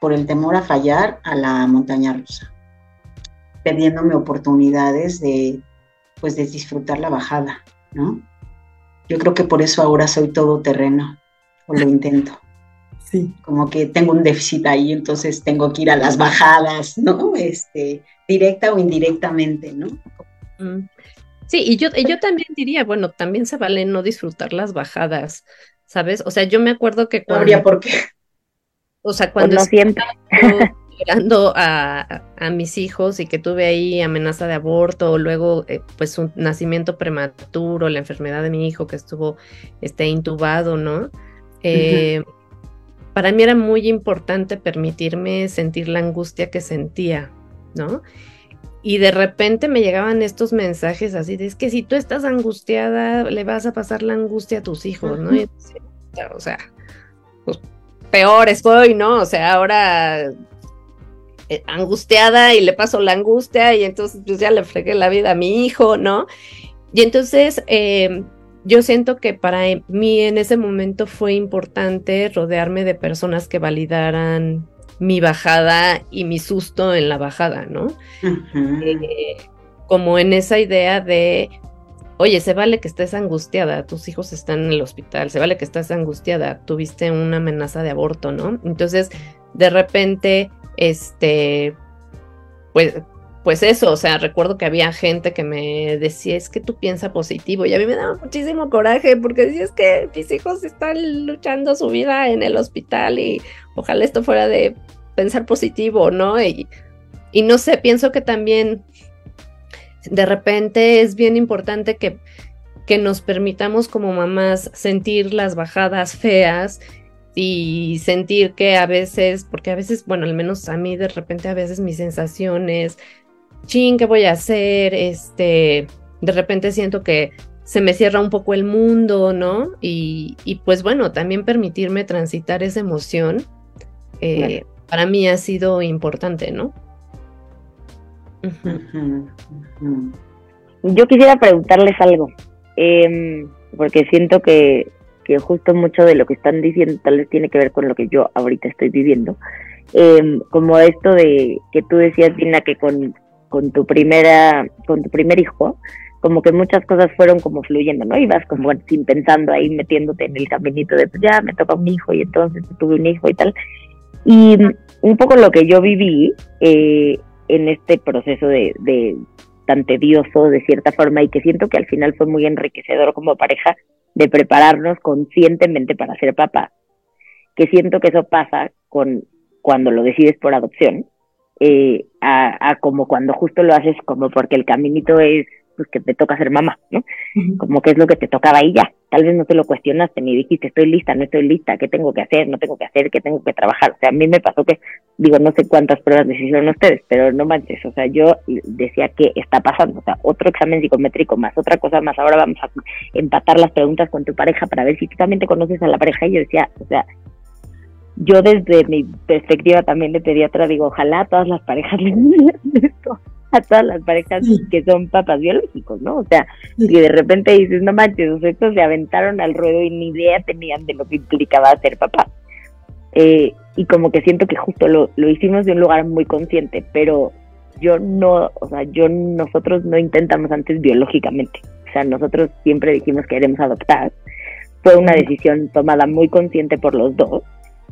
por el temor a fallar a la montaña rusa, perdiéndome oportunidades de, pues, de disfrutar la bajada, ¿no? Yo creo que por eso ahora soy todo terreno, o lo intento. Sí. Como que tengo un déficit ahí, entonces tengo que ir a las bajadas, ¿no? Este, directa o indirectamente, ¿no? Mm. Sí, y yo, yo también diría, bueno, también se vale no disfrutar las bajadas, ¿sabes? O sea, yo me acuerdo que cuando... No habría por qué. O sea, cuando no siempre. esperando a, mis hijos y que tuve ahí amenaza de aborto, o luego eh, pues un nacimiento prematuro, la enfermedad de mi hijo que estuvo este, intubado, ¿no? Eh, para mí era muy importante permitirme sentir la angustia que sentía, ¿no? Y de repente me llegaban estos mensajes así de es que si tú estás angustiada, le vas a pasar la angustia a tus hijos, ¿no? o sea, pues peor estoy, ¿no? O sea, ahora eh, angustiada y le paso la angustia y entonces pues ya le fregué la vida a mi hijo, ¿no? Y entonces em, yo siento que para mí en ese momento fue importante rodearme de personas que validaran mi bajada y mi susto en la bajada, ¿no? Eh, como en esa idea de oye, se vale que estés angustiada, tus hijos están en el hospital, se vale que estás angustiada, tuviste una amenaza de aborto, ¿no? Entonces, de repente, este, pues, pues eso, o sea, recuerdo que había gente que me decía, es que tú piensas positivo, y a mí me daba muchísimo coraje, porque decía, es que mis hijos están luchando su vida en el hospital y ojalá esto fuera de pensar positivo, ¿no? Y, y no sé, pienso que también de repente es bien importante que, que nos permitamos como mamás sentir las bajadas feas y sentir que a veces, porque a veces, bueno, al menos a mí de repente a veces mis sensaciones, ching, ¿qué voy a hacer? Este, de repente siento que se me cierra un poco el mundo, ¿no? Y, y pues bueno, también permitirme transitar esa emoción, eh, para mí ha sido importante, ¿no? Yo quisiera preguntarles algo, em, porque siento que, que, justo mucho de lo que están diciendo tal vez tiene que ver con lo que yo ahorita estoy viviendo. Em, como esto de que tú decías, Dina, que con, con tu primera, con tu primer hijo, como que muchas cosas fueron como fluyendo, ¿no? Ibas como sin pensando ahí metiéndote en el caminito de pues ya me toca un hijo y entonces tuve un hijo y tal. Y un poco lo que yo viví eh, en este proceso de, tan tedioso de cierta forma y que siento que al final fue muy enriquecedor como pareja de prepararnos conscientemente para ser papá. Que siento que eso pasa con cuando lo decides por adopción, eh, a, como cuando justo lo haces como porque el caminito es pues que te toca ser mamá, ¿no? Como que es lo que te tocaba y ya. Tal vez no te lo cuestionaste ni dijiste, estoy lista, no estoy lista, qué tengo que hacer, no tengo que hacer, qué tengo que trabajar. O sea, a mí me pasó que, digo, no sé cuántas pruebas de hicieron ustedes, pero no manches, o sea, yo decía, ¿qué está pasando? O sea, otro examen psicométrico más, otra cosa más, ahora vamos a empatar las preguntas con tu pareja para ver si tú también te conoces a la pareja. Y yo decía, o sea, yo desde mi perspectiva también de pediatra digo, ojalá todas las parejas le esto a todas las parejas que son papás biológicos, ¿no? O sea, y de repente dices, no manches, estos se aventaron al ruedo y ni idea tenían de lo que implicaba ser papá. Eh, y como que siento que justo lo, lo hicimos de un lugar muy consciente, pero yo no, o sea, yo, nosotros no intentamos antes biológicamente. O sea, nosotros siempre dijimos que queremos adoptar. Fue una decisión tomada muy consciente por los dos.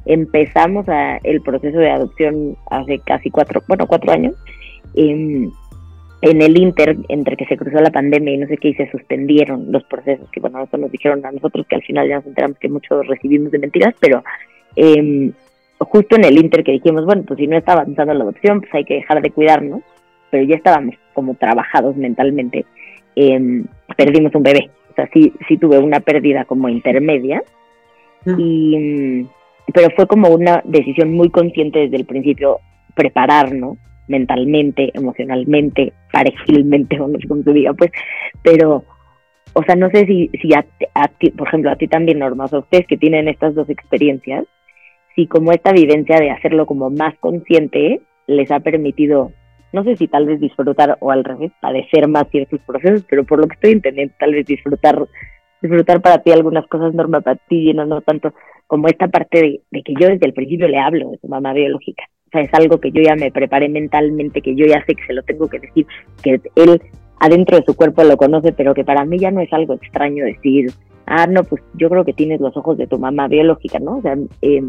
Empezamos a, el proceso de adopción hace casi cuatro, bueno, cuatro años. En, en el Inter, entre que se cruzó la pandemia y no sé qué, y se suspendieron los procesos, que bueno, eso nos dijeron a nosotros que al final ya nos enteramos que muchos recibimos de mentiras, pero eh, justo en el Inter que dijimos, bueno, pues si no está avanzando la adopción, pues hay que dejar de cuidarnos, pero ya estábamos como trabajados mentalmente, em, perdimos un bebé. O sea, sí, sí tuve una pérdida como intermedia, y, pero fue como una decisión muy consciente desde el principio prepararnos mentalmente, emocionalmente, parejilmente, o no sé cómo pues, pero, o sea, no sé si, si a, ti, por ejemplo, a ti también, Norma, o ustedes que tienen estas dos experiencias, y como esta vivencia de hacerlo como más consciente les ha permitido, no sé si tal vez disfrutar o al revés, padecer más ciertos procesos, pero por lo que estoy entendiendo, tal vez disfrutar disfrutar para ti algunas cosas norma para ti no, no tanto como esta parte de, de, que yo desde el principio le hablo de su mamá biológica. O sea, es algo que yo ya me preparé mentalmente, que yo ya sé que se lo tengo que decir, que él adentro de su cuerpo lo conoce, pero que para mí ya no es algo extraño decir, ah, no, pues yo creo que tienes los ojos de tu mamá biológica, ¿no? O sea, eh,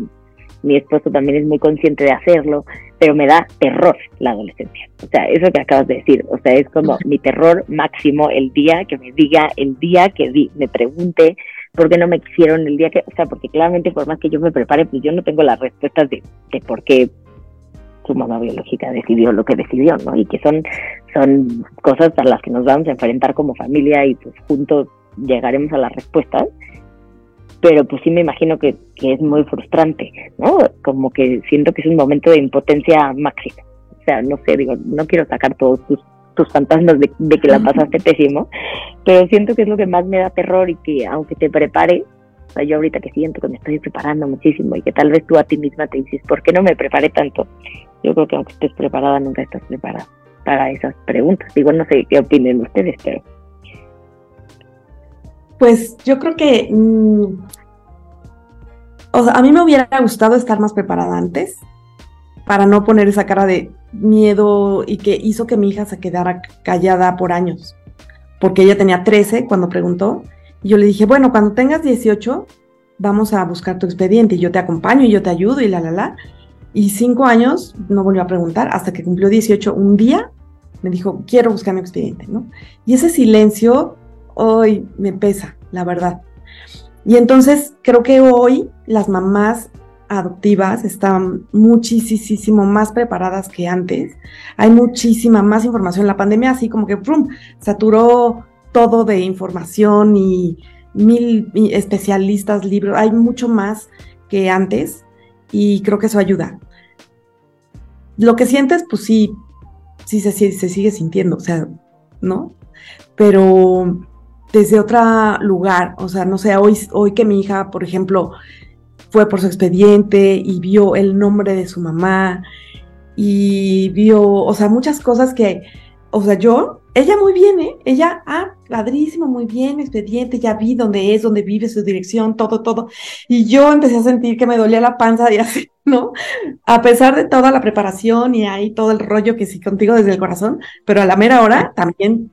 mi esposo también es muy consciente de hacerlo, pero me da terror la adolescencia. O sea, eso que acabas de decir, o sea, es como mi terror máximo el día que me diga, el día que me pregunte por qué no me quisieron, el día que, o sea, porque claramente por más que yo me prepare, pues yo no tengo las respuestas de, de por qué su mamá biológica decidió lo que decidió, ¿no? Y que son, son cosas a las que nos vamos a enfrentar como familia y pues juntos llegaremos a las respuestas pero pues sí me imagino que, es muy frustrante, ¿no? Como que siento que es un momento de impotencia máxima. O sea, no sé, digo, no quiero sacar todos tus, tus fantasmas de, que la pasaste pésimo, pero siento que es lo que más me da terror y que aunque te prepare, o sea, yo ahorita que siento que me estoy preparando muchísimo y que tal vez tú a ti misma te dices, ¿por qué no me preparé tanto? Yo creo que aunque estés preparada, nunca estás preparada para esas preguntas. Digo, no sé qué opinen ustedes, pero... Pues yo creo que, mm, o sea, a mí me hubiera gustado estar más preparada antes para no poner esa cara de miedo y que hizo que mi hija se quedara callada por años, porque ella tenía 13 cuando preguntó, y yo le dije, bueno, cuando tengas 18, vamos a buscar tu expediente y yo te acompaño y yo te ayudo y la, la, la. Y cinco años no volvió a preguntar hasta que cumplió 18 un día, me dijo, quiero buscar mi expediente, ¿no? Y ese silencio hoy me pesa, la verdad. Y entonces creo que hoy las mamás adoptivas están muchísimo más preparadas que antes. Hay muchísima más información. La pandemia así como que saturó todo de información y mil especialistas, libros. Hay mucho más que antes y creo que eso ayuda. Lo que sientes, pues sí, sí se, se sigue sintiendo, o sea, ¿no? Pero desde otro lugar, o sea, no sé, hoy, hoy que mi hija, por ejemplo, fue por su expediente y vio el nombre de su mamá y vio, o sea, muchas cosas que, o sea, yo, ella muy bien, ¿eh? Ella, ah, padrísimo, muy bien, expediente, ya vi dónde es, dónde vive, su dirección, todo, todo. Y yo empecé a sentir que me dolía la panza y así, ¿no? A pesar de toda la preparación y ahí todo el rollo que sí contigo desde el corazón, pero a la mera hora también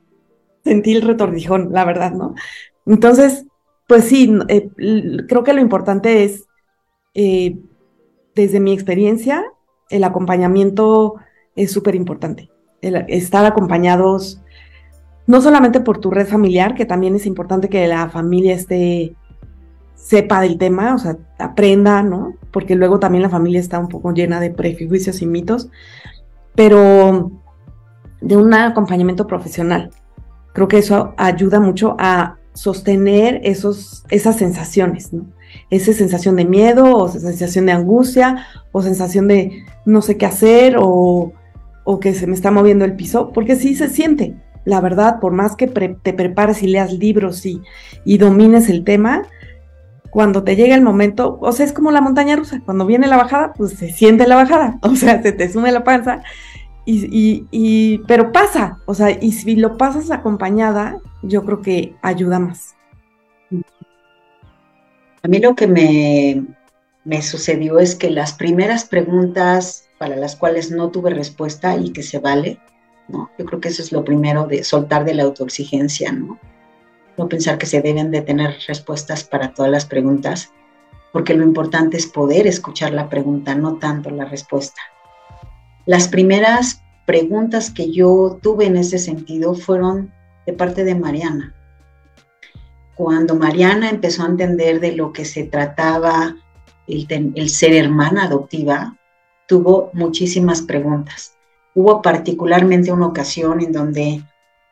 sentí el retordijón, la verdad, ¿no? Entonces, pues sí, eh, creo que lo importante es, eh, desde mi experiencia, el acompañamiento es súper importante. estar acompañados, no solamente por tu red familiar, que también es importante que la familia esté, sepa del tema, o sea, aprenda, ¿no? Porque luego también la familia está un poco llena de prejuicios y mitos, pero de un acompañamiento profesional. Creo que eso ayuda mucho a sostener esos, esas sensaciones, ¿no? Esa sensación de miedo o sensación de angustia o sensación de no sé qué hacer o, que se me está moviendo el piso, porque sí se siente. La verdad, por más que te prepares y leas libros y, y domines el tema, cuando te llega el momento, o sea, es como la montaña rusa, cuando viene la bajada, pues se siente la bajada, o sea, se te sume la panza y, pero pasa, o sea, y si lo pasas acompañada, yo creo que ayuda más. A mí lo que me, me sucedió es que las primeras preguntas para las cuales no tuve respuesta y que se vale, ¿no? Yo creo que eso es lo primero de soltar de la autoexigencia, ¿no? Pensar que se deben de tener respuestas para todas las preguntas, porque lo importante es poder escuchar la pregunta, no tanto la respuesta. Las primeras preguntas que yo tuve en ese sentido fueron de parte de Mariana. Cuando Mariana empezó a entender de lo que se trataba el ser hermana adoptiva, tuvo muchísimas preguntas. Hubo particularmente una ocasión en donde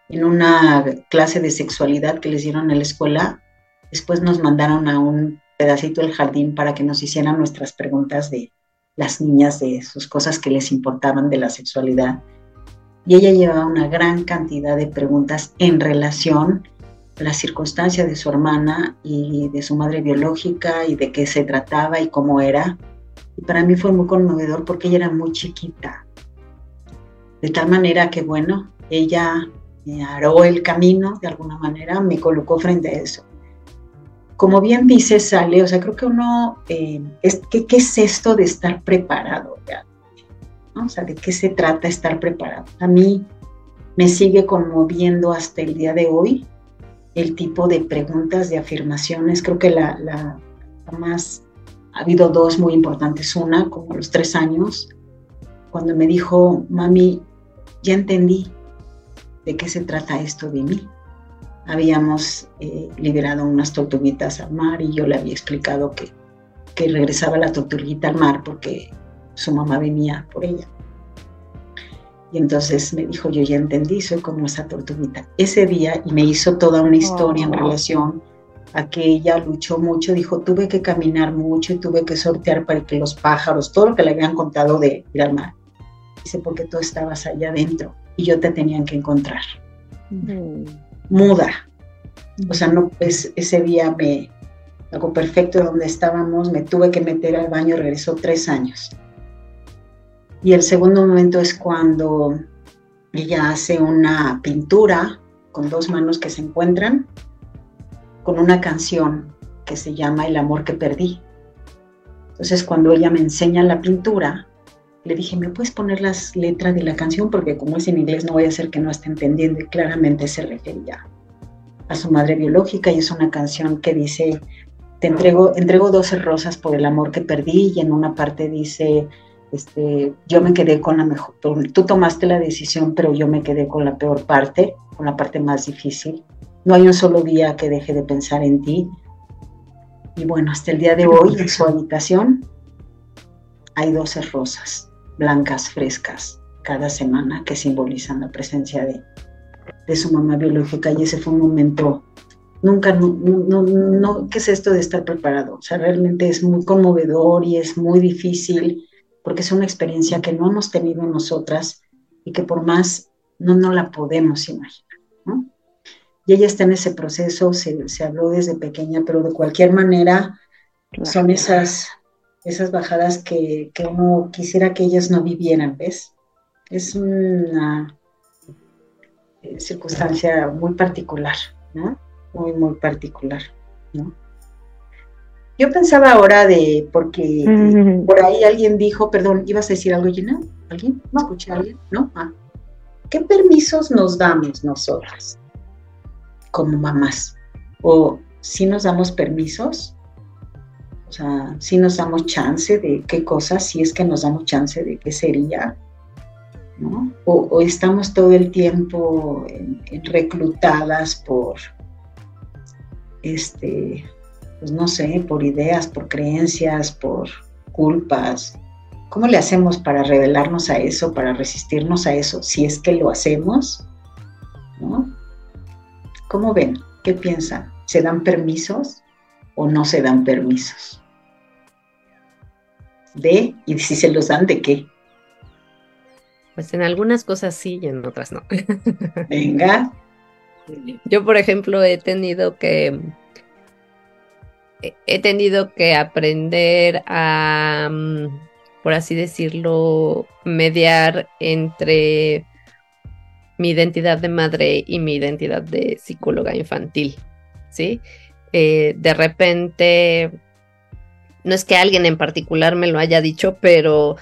en una clase de sexualidad que les dieron en la escuela, después nos mandaron a un pedacito del jardín para que nos hicieran nuestras preguntas de las niñas, de sus cosas que les importaban de la sexualidad. Y ella llevaba una gran cantidad de preguntas en relación a la circunstancia de su hermana y de su madre biológica y de qué se trataba y cómo era. Y para mí fue muy conmovedor porque ella era muy chiquita. De tal manera que, bueno, ella me aró el camino de alguna manera, me colocó frente a eso. Como bien dice Sale, o sea, creo que uno, eh, es, ¿qué, es esto de estar preparado? O sea, ¿de qué se trata estar preparado? A mí me sigue conmoviendo hasta el día de hoy el tipo de preguntas, de afirmaciones. Creo que la, la, la más ha habido dos muy importantes. Una, como a los tres años, cuando me dijo, mami, ya entendí de qué se trata esto de mí. Habíamos eh, liberado unas tortuguitas al mar y yo le había explicado que, que regresaba la tortuguita al mar porque su mamá venía por ella. Y entonces me dijo, yo ya entendí, soy como esa tortuguita. Ese día, y me hizo toda una historia en oh. relación a que ella luchó mucho, dijo, tuve que caminar mucho y tuve que sortear para que los pájaros, todo lo que le habían contado de ir al mar. Dice, porque tú estabas allá adentro y yo te tenían que encontrar. Mm. Muda. O sea, no, pues, ese día me, algo perfecto donde estábamos, me tuve que meter al baño, regresó tres años. Y el segundo momento es cuando ella hace una pintura con dos manos que se encuentran con una canción que se llama El amor que perdí. Entonces cuando ella me enseña la pintura, le dije, ¿me puedes poner las letras de la canción? Porque como es en inglés no voy a hacer que no esté entendiendo y claramente se refería a su madre biológica y es una canción que dice, te entrego, entrego 12 rosas por el amor que perdí y en una parte dice, este, yo me quedé con la mejor, tú tomaste la decisión, pero yo me quedé con la peor parte, con la parte más difícil. No hay un solo día que deje de pensar en ti. Y bueno, hasta el día de hoy en su habitación hay 12 rosas blancas frescas cada semana que simbolizan la presencia de, de su mamá biológica y ese fue un momento nunca, no, no, no, ¿qué es esto de estar preparado? O sea, realmente es muy conmovedor y es muy difícil porque es una experiencia que no hemos tenido nosotras y que por más no, no la podemos imaginar. ¿no? y ella está en ese proceso, se, se habló desde pequeña, pero de cualquier manera son esas, esas bajadas que, que, uno quisiera que ellas no vivieran, ¿ves? Es una eh, circunstancia muy particular, ¿no? Muy, muy particular, ¿no? Yo pensaba ahora de, porque por ahí alguien dijo, perdón, ¿ibas a decir algo, Gina? ¿Alguien? ¿No escuché a alguien? ¿No? Ah. ¿Qué permisos nos damos nosotras? como mamás. O si nos damos permisos, o sea, si nos damos chance de qué cosas, si es que nos damos chance de qué sería, ¿no? O, estamos todo el tiempo reclutadas por, este, pues no sé, por ideas, por creencias, por culpas. ¿Cómo le hacemos para revelarnos a eso, para resistirnos a eso, si es que lo hacemos? ¿no? ¿Cómo ven? ¿Qué piensan? ¿Se dan permisos o no se dan permisos? ¿De? Y si se los dan, ¿de qué? Pues en algunas cosas sí y en otras no. Venga. Yo, por ejemplo, he tenido que he tenido que aprender a, por así decirlo, mediar entre mi identidad de madre y mi identidad de psicóloga infantil, ¿sí? Eh, de repente, no es que alguien en particular me lo haya dicho, pero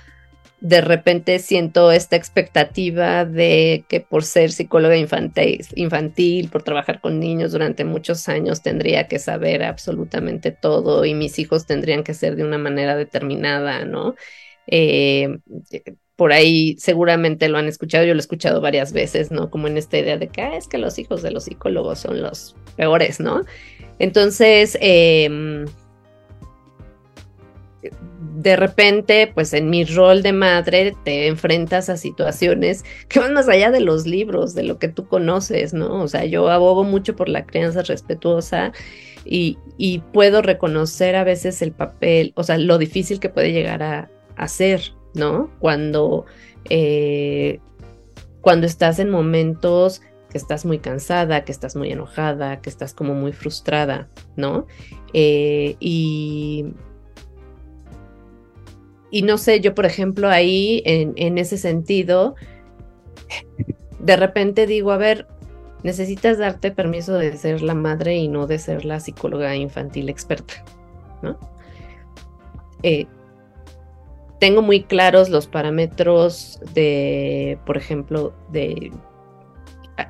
de repente siento esta expectativa de que por ser psicóloga infantil, por trabajar con niños durante muchos años, tendría que saber absolutamente todo y mis hijos tendrían que ser de una manera determinada, ¿no? Eh, por ahí seguramente lo han escuchado, yo lo he escuchado varias veces, ¿no? Como en esta idea de que ah, es que los hijos de los psicólogos son los peores, ¿no? Entonces, em, de repente, pues en mi rol de madre te enfrentas a situaciones que van más allá de los libros, de lo que tú conoces, ¿no? O sea, yo abogo mucho por la crianza respetuosa y, puedo reconocer a veces el papel, o sea, lo difícil que puede llegar a, hacer, ¿no? Cuando, eh, cuando estás en momentos que estás muy cansada, que estás muy enojada, que estás como muy frustrada, ¿no? Eh, y, y no sé, yo por ejemplo ahí, en, en ese sentido, de repente digo, a ver, necesitas darte permiso de ser la madre y no de ser la psicóloga infantil experta, ¿no? Eh, tengo muy claros los parámetros de, por ejemplo, de...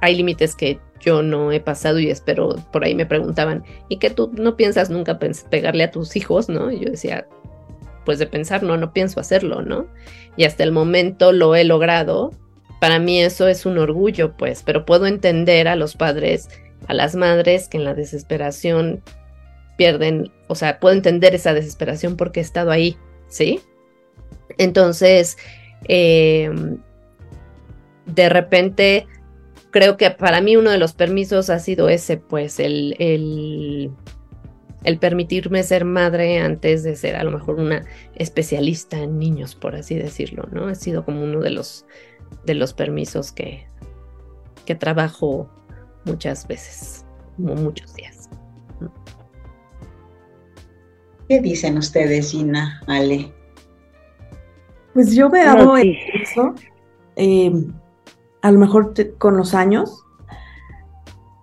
Hay límites que yo no he pasado y espero, por ahí me preguntaban, ¿y que tú no piensas nunca pegarle a tus hijos, no? Y yo decía, pues de pensar, no, no pienso hacerlo, ¿no? Y hasta el momento lo he logrado. Para mí eso es un orgullo, pues, pero puedo entender a los padres, a las madres que en la desesperación pierden, o sea, puedo entender esa desesperación porque he estado ahí, ¿sí? Entonces, em, de repente, creo que para mí uno de los permisos ha sido ese, pues el, el, el, permitirme ser madre antes de ser a lo mejor una especialista en niños, por así decirlo, ¿no? Ha sido como uno de los, de los permisos que, que trabajo muchas veces, como muchos días. ¿Qué dicen ustedes, Gina, Ale? Pues yo me he dado eso, eh, a lo mejor con los años,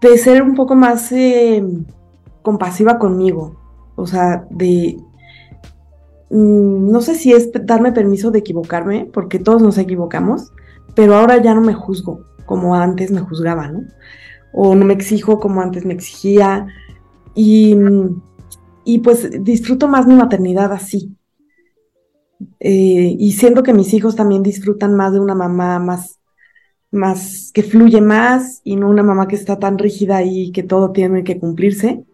de ser un poco más eh, compasiva conmigo. O sea, de... Mm, no sé si es darme permiso de equivocarme, porque todos nos equivocamos, pero ahora ya no me juzgo como antes me juzgaba, ¿no? O no me exijo como antes me exigía. Y, y pues disfruto más mi maternidad así, eh, y siento que mis hijos también disfrutan más de una mamá más, más que fluye más y no una mamá que está tan rígida y que todo tiene que cumplirse.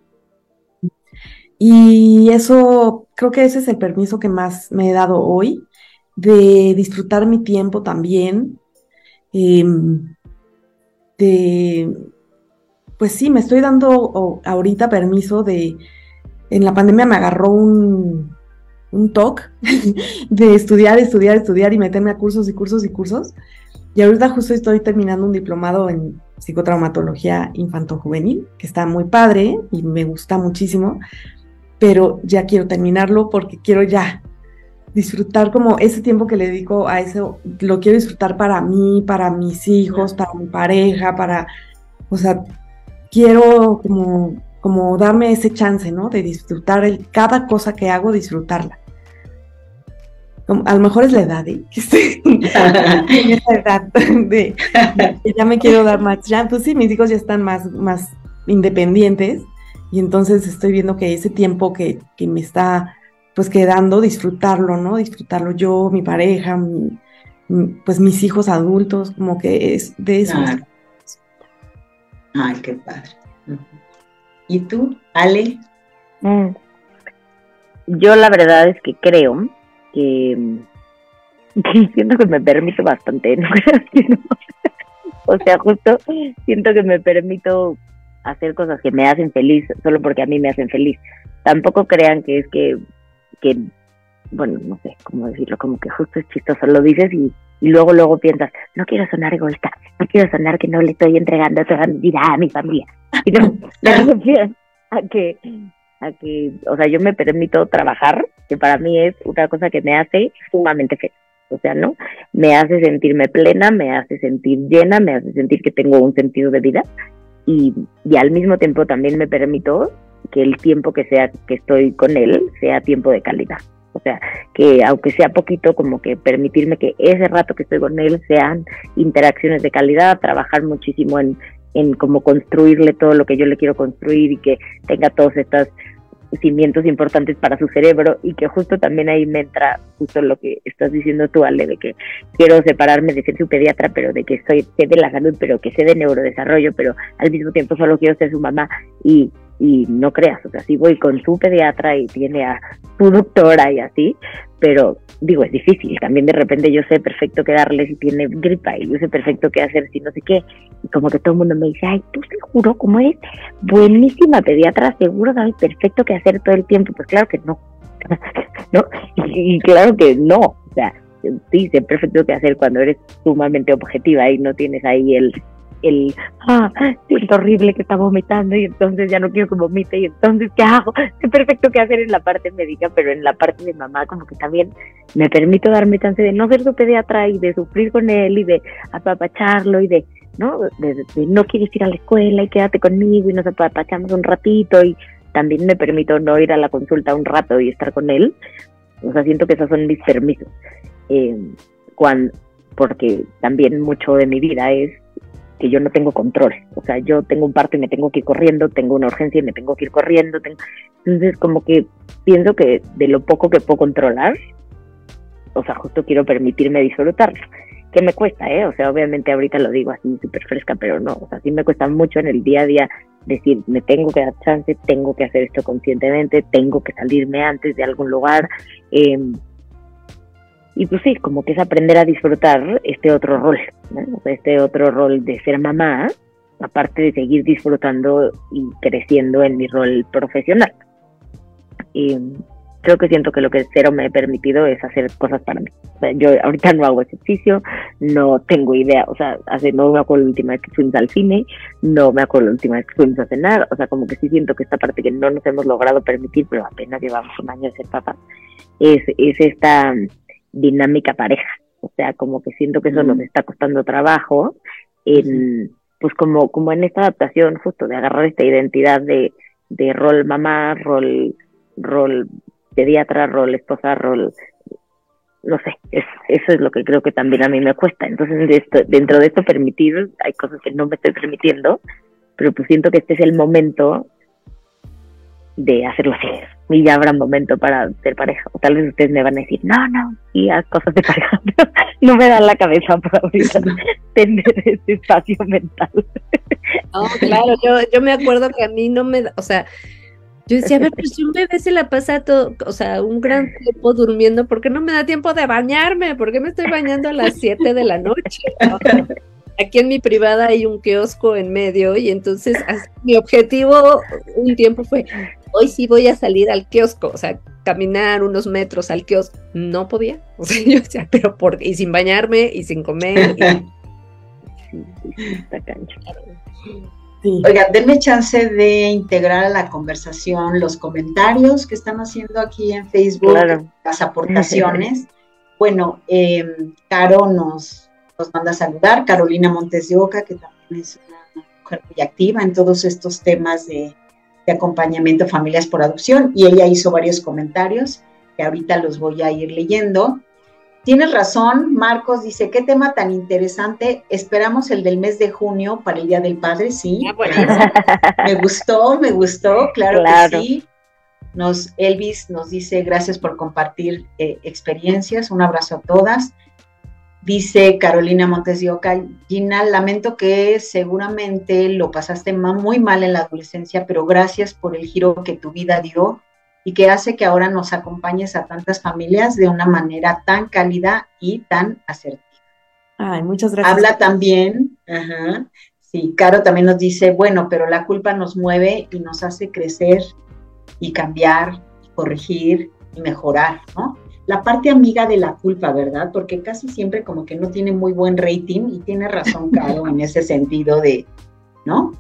Y eso, creo que ese es el permiso que más me he dado hoy, de disfrutar mi tiempo también, em, de, pues sí, me estoy dando ahorita permiso de, en la pandemia me agarró un, un TOC de estudiar, estudiar, estudiar y meterme a cursos y cursos y cursos. Y ahorita justo estoy terminando un diplomado en psicotraumatología infanto-juvenil, que está muy padre y me gusta muchísimo, pero ya quiero terminarlo porque quiero ya disfrutar como ese tiempo que le dedico a eso, lo quiero disfrutar para mí, para mis hijos, para mi pareja, para, o sea, quiero como, como darme ese chance, ¿no? De disfrutar el, cada cosa que hago, disfrutarla a lo mejor es la edad, ¿eh? en esa edad de, ya me quiero dar más ya pues sí, mis hijos ya están más, más independientes y entonces estoy viendo que ese tiempo que, me está pues quedando, disfrutarlo, ¿no? Disfrutarlo yo, mi pareja, pues mis hijos adultos, como que es de eso. Ay, qué padre. ¿Y tú, Ale? Mm. Yo la verdad es que creo que, siento que me permito bastante, ¿no? o sea, justo siento que me permito hacer cosas que me hacen feliz solo porque a mí me hacen feliz. Tampoco crean que es que, que bueno, no sé cómo decirlo, como que justo es chistoso, lo dices y, y luego luego piensas, no quiero sonar egoísta, no quiero sonar que no le estoy entregando toda mi vida a mi familia. Y no, me refiero a que a que, o sea, yo me permito trabajar, que para mí es una cosa que me hace sumamente feliz. O sea, ¿no? Me hace sentirme plena, me hace sentir llena, me hace sentir que tengo un sentido de vida y, y al mismo tiempo también me permito que el tiempo que sea que estoy con él sea tiempo de calidad. O sea, que aunque sea poquito, como que permitirme que ese rato que estoy con él sean interacciones de calidad, trabajar muchísimo en, en cómo construirle todo lo que yo le quiero construir y que tenga todos estos cimientos importantes para su cerebro y que justo también ahí me entra justo lo que estás diciendo tú, Ale, de que quiero separarme de ser su pediatra, pero de que soy sé de la salud, pero que sé de neurodesarrollo, pero al mismo tiempo solo quiero ser su mamá y y no creas, o sea, sí voy con su pediatra y tiene a su doctora y así, pero digo, es difícil, también de repente yo sé perfecto qué darle si tiene gripa y yo sé perfecto qué hacer si no sé qué, y como que todo el mundo me dice, ay, tú seguro, como eres buenísima pediatra, seguro sabes perfecto qué hacer todo el tiempo, pues claro que no, ¿no? Y, y claro que no, o sea, sí sé perfecto qué hacer cuando eres sumamente objetiva y no tienes ahí el el, ah, siento horrible que está vomitando y entonces ya no quiero que vomite y entonces, ¿qué hago? Es perfecto que hacer en la parte médica, pero en la parte de mamá como que también me permito darme chance de no ser su pediatra y de sufrir con él y de apapacharlo y de, ¿no? De, no quieres ir a la escuela y quédate conmigo y nos apapachamos un ratito y también me permito no ir a la consulta un rato y estar con él. O sea, siento que esos son mis permisos. Eh, cuando, porque también mucho de mi vida es que yo no tengo control. O sea, yo tengo un parto y me tengo que ir corriendo, tengo una urgencia y me tengo que ir corriendo. Entonces, como que pienso que de lo poco que puedo controlar, o sea, justo quiero permitirme disfrutarlo. Que me cuesta, ¿eh? O sea, obviamente ahorita lo digo así súper fresca, pero no, o sea, sí me cuesta mucho en el día a día decir, me tengo que dar chance, tengo que hacer esto conscientemente, tengo que salirme antes de algún lugar. Eh, y pues sí, como que es aprender a disfrutar este otro rol, este otro rol de ser mamá, aparte de seguir disfrutando y creciendo en mi rol profesional. Y creo que siento que lo que cero me he permitido es hacer cosas para mí. yo ahorita no hago ejercicio, no tengo idea, o sea, hace, no me acuerdo la última vez que fuimos al cine, no me acuerdo la última vez que fuimos a cenar, o sea, como que sí siento que esta parte que no nos hemos logrado permitir, pero apenas llevamos un año de ser papás, es, es esta dinámica pareja. O sea, como que siento que eso nos está costando trabajo en, pues como, como en esta adaptación justo de agarrar esta identidad de, de rol mamá, rol, rol pediatra, rol esposa, rol, no sé, es, eso es lo que creo que también a mí me cuesta. Entonces, esto, dentro de esto permitir, hay cosas que no me estoy permitiendo, pero pues siento que este es el momento de hacerlo así y ya habrá momento para ser pareja. O tal vez ustedes me van a decir, no, no, y haz cosas de pareja. no me dan la cabeza para ahorita tener ese espacio mental. no, claro, yo, yo me acuerdo que a mí no me, o sea, yo decía, a ver, pues si un bebé se la pasa todo, o sea, un gran tiempo durmiendo, ¿por qué no me da tiempo de bañarme? ¿Por qué me estoy bañando a las 7 de la noche? Aquí en mi privada hay un kiosco en medio y entonces mi objetivo un tiempo fue, hoy sí voy a salir al kiosco, o sea, caminar unos metros al kiosco. No podía, o sea, yo decía, pero por, y sin bañarme y sin comer. Oiga, denme chance de integrar a la conversación los comentarios que están haciendo aquí en Facebook, las aportaciones. bueno, eh, Caro nos, nos manda a saludar, Carolina Montes de Oca, que también es una mujer muy activa en todos estos temas de de acompañamiento familias por adopción y ella hizo varios comentarios que ahorita los voy a ir leyendo. Tienes razón, Marcos dice, qué tema tan interesante. Esperamos el del mes de junio para el Día del Padre, sí. Ah, me gustó, me gustó, claro, que sí. Nos, Elvis nos dice, gracias por compartir eh, experiencias. Un abrazo a todas. Dice Carolina Montes de Oca, Gina, lamento que seguramente lo pasaste muy mal en la adolescencia, pero gracias por el giro que tu vida dio y que hace que ahora nos acompañes a tantas familias de una manera tan cálida y tan asertiva. Ay, muchas gracias. Habla también, ajá, sí, Caro también nos dice, bueno, pero la culpa nos mueve y nos hace crecer y cambiar, y corregir y mejorar, ¿no? La parte amiga de la culpa, ¿verdad? Porque casi siempre como que no tiene muy buen rating y tiene razón Caro en ese sentido de, ¿no?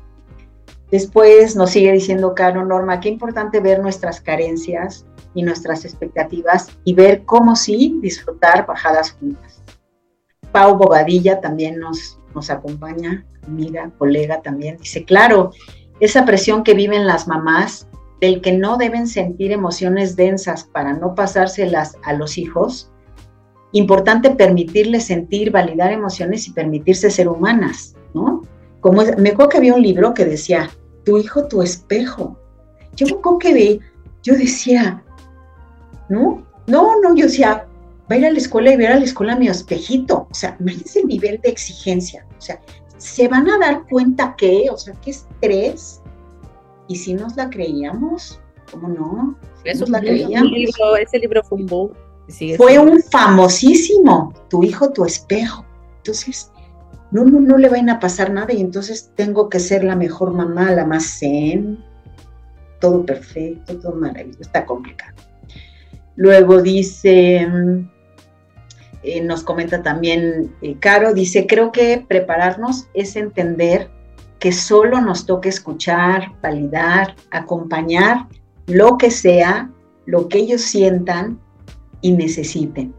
Después nos sigue diciendo Caro Norma, qué importante ver nuestras carencias y nuestras expectativas y ver cómo sí disfrutar bajadas juntas. Pau Bobadilla también nos, nos acompaña, amiga, colega también, dice, claro, esa presión que viven las mamás del que no deben sentir emociones densas para no pasárselas a los hijos, importante permitirles sentir, validar emociones y permitirse ser humanas, ¿no? Como me acuerdo que había un libro que decía, tu hijo, tu espejo. Yo me acuerdo que vi, yo decía, ¿no? No, no, yo decía, va a ir a la escuela y ver a la escuela mi espejito. O sea, imagínense el nivel de exigencia. O sea, se van a dar cuenta que, o sea, qué estrés. Y si nos la creíamos, ¿cómo no? Eso nos la creíamos. ese libro fue un boom. Fue un famosísimo, tu hijo, tu espejo. Entonces, no, no, no le vayan a pasar nada y entonces tengo que ser la mejor mamá, la más zen, todo perfecto, todo maravilloso, está complicado. Luego dice, eh, nos comenta también eh, Caro, dice, creo que prepararnos es entender que solo nos toca escuchar, validar, acompañar lo que sea, lo que ellos sientan y necesiten.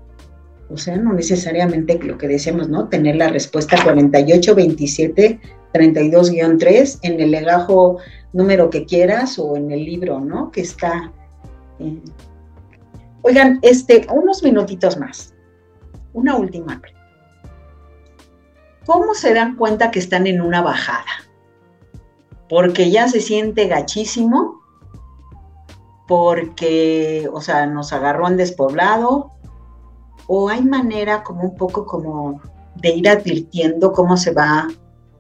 O sea, no necesariamente lo que decíamos, ¿no? Tener la respuesta 4827 32-3 en el legajo número que quieras o en el libro, ¿no? Que está. Oigan, este, unos minutitos más. Una última. ¿Cómo se dan cuenta que están en una bajada? Porque ya se siente gachísimo, porque, o sea, nos agarró en despoblado, o hay manera como un poco como de ir advirtiendo cómo se va,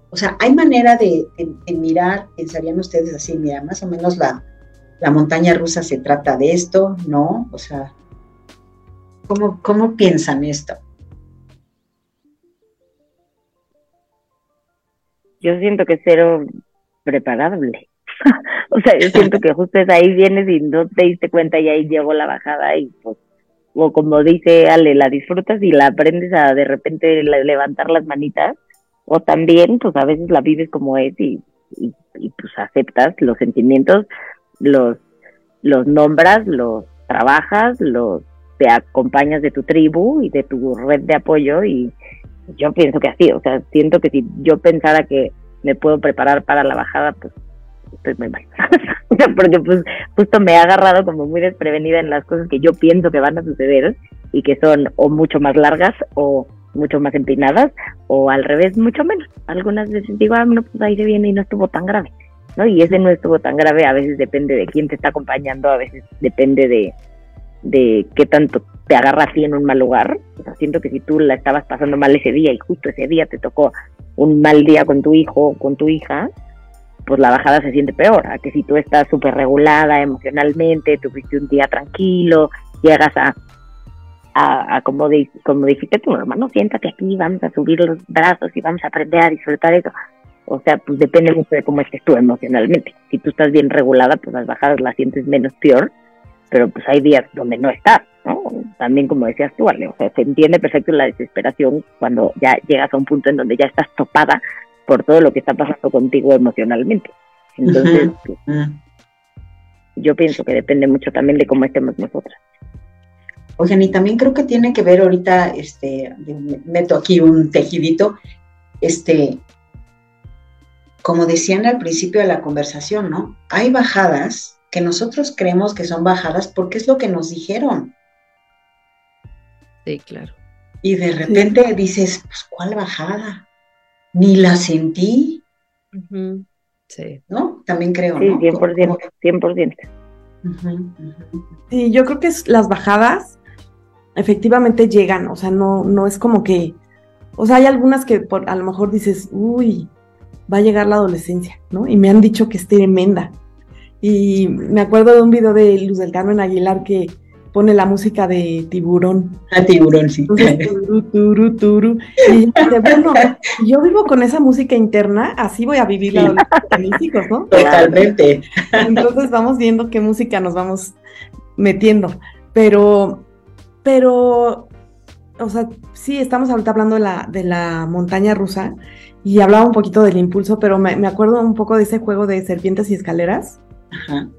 o sea, hay manera de, mirar, pensarían ustedes así, mira, más o menos la, la montaña rusa se trata de esto, ¿no? O sea, ¿cómo, cómo piensan esto? Yo siento que cero preparable. o sea, yo siento que justo es ahí vienes y no te diste cuenta y ahí llegó la bajada y pues, o como dice Ale, la disfrutas y la aprendes a de repente levantar las manitas, o también pues a veces la vives como es y, y, pues aceptas los sentimientos, los, los nombras, los trabajas, los te acompañas de tu tribu y de tu red de apoyo y yo pienso que así, o sea, siento que si yo pensara que me puedo preparar para la bajada, pues estoy muy mal. Porque pues justo me ha agarrado como muy desprevenida en las cosas que yo pienso que van a suceder y que son o mucho más largas o mucho más empinadas o al revés mucho menos. Algunas veces digo, ah, no, pues ahí se viene y no estuvo tan grave. ¿no? Y ese no estuvo tan grave, a veces depende de quién te está acompañando, a veces depende de, de qué tanto te agarra así en un mal lugar. O sea, siento que si tú la estabas pasando mal ese día y justo ese día te tocó un mal día con tu hijo o con tu hija, pues la bajada se siente peor, a que si tú estás súper regulada emocionalmente, tuviste un día tranquilo, llegas a, a, como, como dijiste tu hermano, siéntate aquí, vamos a subir los brazos y vamos a aprender a disfrutar eso. O sea, pues depende mucho de cómo estés tú emocionalmente. Si tú estás bien regulada, pues las bajadas las sientes menos peor, pero pues hay días donde no estás, ¿no? También como decías tú, Ale, o sea, se entiende perfecto la desesperación cuando ya llegas a un punto en donde ya estás topada por todo lo que está pasando contigo emocionalmente. Entonces, yo pienso que depende mucho también de cómo estemos nosotras. Oigan, y también creo que tiene que ver ahorita, este, meto aquí un tejidito, este, como decían al principio de la conversación, ¿no? Hay bajadas que nosotros creemos que son bajadas porque es lo que nos dijeron. Sí, claro. Y de repente dices, pues, ¿cuál bajada? ni la sentí. Sí. ¿No? También creo, sí, 100%, 100%. Sí, yo creo que es, las bajadas efectivamente llegan, o sea, no, no es como que, o sea, hay algunas que por, a lo mejor dices, uy, va a llegar la adolescencia, ¿no? Y me han dicho que es tremenda. Y me acuerdo de un video de Luz del Carmen Aguilar que pone la música de tiburón. A tiburón, sí. Y bueno, yo vivo con esa música interna, así voy a vivir la de mis hijos, ¿no? Totalmente. Entonces vamos viendo qué música nos vamos metiendo. Pero, pero, o sea, sí, estamos ahorita hablando de la, de la montaña rusa y hablaba un poquito del impulso, pero me, acuerdo un poco de ese juego de serpientes y escaleras. Ajá.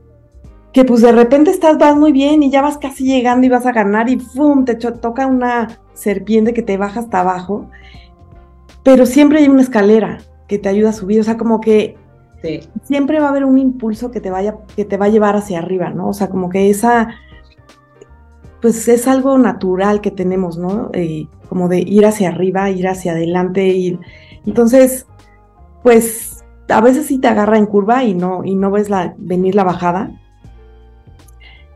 Que pues de repente estás, vas muy bien y ya vas casi llegando y vas a ganar y ¡fum! te toca una serpiente que te baja hasta abajo, pero siempre hay una escalera que te ayuda a subir, o sea, como que siempre va a haber un impulso que te vaya, que te va a llevar hacia arriba, ¿no? O sea, como que esa, pues es algo natural que tenemos, ¿no? Eh, como de ir hacia arriba, ir hacia adelante, ir. Entonces, pues a veces sí te agarra en curva y no, y no ves la, venir la bajada.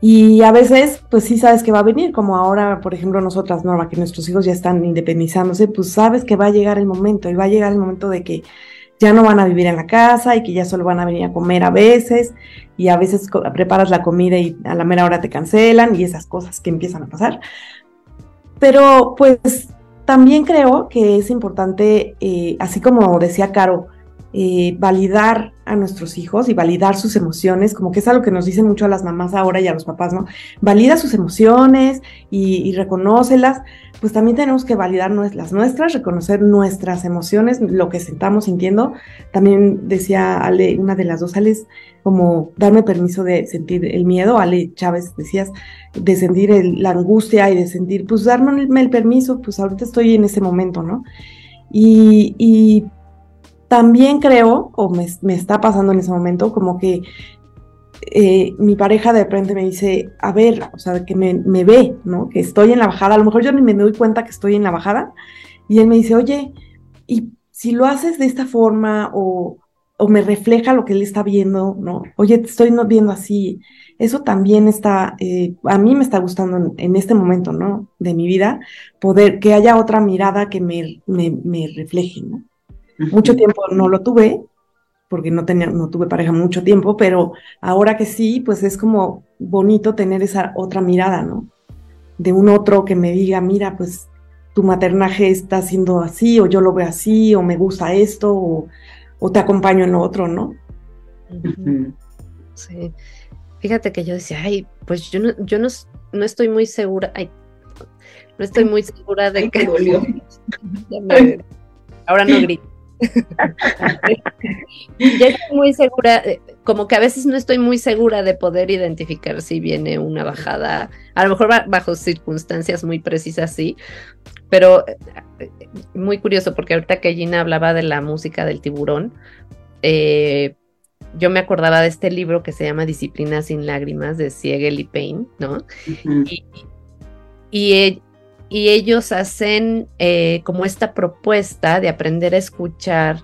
Y a veces, pues sí sabes que va a venir, como ahora, por ejemplo, nosotras, Norma, que nuestros hijos ya están independizándose, pues sabes que va a llegar el momento, y va a llegar el momento de que ya no van a vivir en la casa y que ya solo van a venir a comer a veces, y a veces preparas la comida y a la mera hora te cancelan y esas cosas que empiezan a pasar. Pero pues también creo que es importante, eh, así como decía Caro, eh, validar a nuestros hijos y validar sus emociones, como que es algo que nos dicen mucho a las mamás ahora y a los papás, ¿no? Valida sus emociones y, y reconócelas, pues también tenemos que validar las nuestras, reconocer nuestras emociones, lo que sentamos sintiendo. También decía Ale, una de las dos, Ales, como darme permiso de sentir el miedo, Ale Chávez decías, de sentir la angustia y de sentir, pues darme el, permiso, pues ahorita estoy en ese momento, ¿no? Y, y también creo, o me, está pasando en ese momento, como que eh, mi pareja de repente me dice, a ver, o sea, que me, ve, ¿no? Que estoy en la bajada, a lo mejor yo ni me doy cuenta que estoy en la bajada, y él me dice, oye, y si lo haces de esta forma o, o me refleja lo que él está viendo, ¿no? Oye, te estoy viendo así, eso también está, eh, a mí me está gustando en, este momento, ¿no? De mi vida, poder, que haya otra mirada que me, me, me refleje, ¿no? Mucho tiempo no lo tuve, porque no, tenía, no tuve pareja mucho tiempo, pero ahora que sí, pues es como bonito tener esa otra mirada, ¿no? De un otro que me diga, mira, pues tu maternaje está siendo así, o yo lo veo así, o me gusta esto, o, te acompaño en lo otro, ¿no? Sí. Fíjate que yo decía, ay, pues yo no, yo no, no estoy muy segura, ay, no estoy muy segura de que... Ahora no grito. Ya estoy muy segura, eh, como que a veces no estoy muy segura de poder identificar si viene una bajada, a lo mejor bajo circunstancias muy precisas, sí, pero eh, muy curioso porque ahorita que Gina hablaba de la música del tiburón, eh, yo me acordaba de este libro que se llama Disciplina sin lágrimas de Siegel y Payne, ¿no? y, y, y ellos hacen eh, como esta propuesta de aprender a escuchar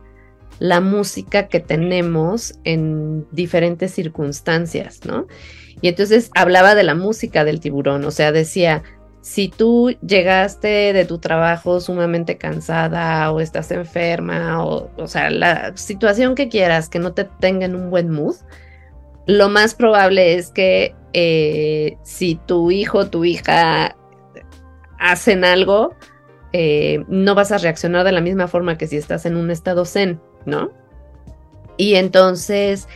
la música que tenemos en diferentes circunstancias, ¿no? Y entonces hablaba de la música del tiburón, o sea, decía, si tú llegaste de tu trabajo sumamente cansada o estás enferma o, o sea, la situación que quieras que no te tenga en un buen mood, lo más probable es que eh, si tu hijo, tu hija hacen algo, eh, no vas a reaccionar de la misma forma que si estás en un estado zen, ¿no? Y entonces,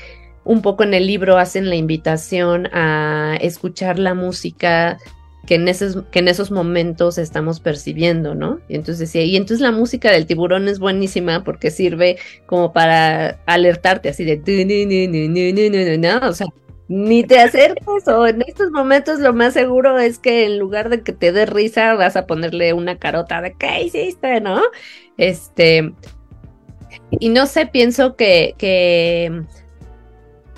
un poco en el libro hacen la invitación a escuchar la música que en esos, que en esos momentos estamos percibiendo, ¿no? Y entonces decía, y entonces la música del tiburón es buenísima porque sirve como para alertarte así de, o sea, ni te acerques o en estos momentos lo más seguro es que en lugar de que te dé risa vas a ponerle una carota de ¿qué hiciste? ¿no? Este, y no sé, pienso que, que,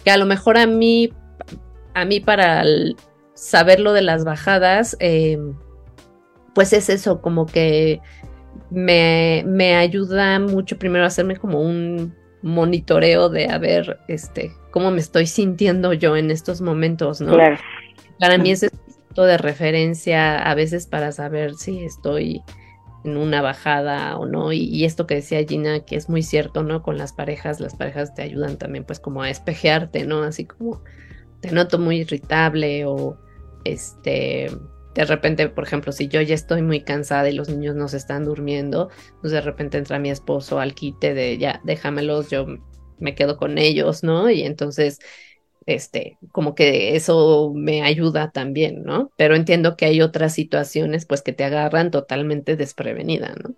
que a lo mejor a mí, a mí para saber lo de las bajadas, eh, pues es eso, como que me, me ayuda mucho primero a hacerme como un monitoreo de a ver, este, cómo me estoy sintiendo yo en estos momentos, ¿no? Claro. Para mí es punto de referencia a veces para saber si estoy en una bajada o no. Y, esto que decía Gina, que es muy cierto, ¿no? Con las parejas, las parejas te ayudan también pues como a espejearte, ¿no? Así como te noto muy irritable o este, de repente, por ejemplo, si yo ya estoy muy cansada y los niños no se están durmiendo, pues de repente entra mi esposo al quite de ya, déjamelos, yo me quedo con ellos, ¿no? Y entonces, este, como que eso me ayuda también, ¿no? Pero entiendo que hay otras situaciones, pues, que te agarran totalmente desprevenida, ¿no?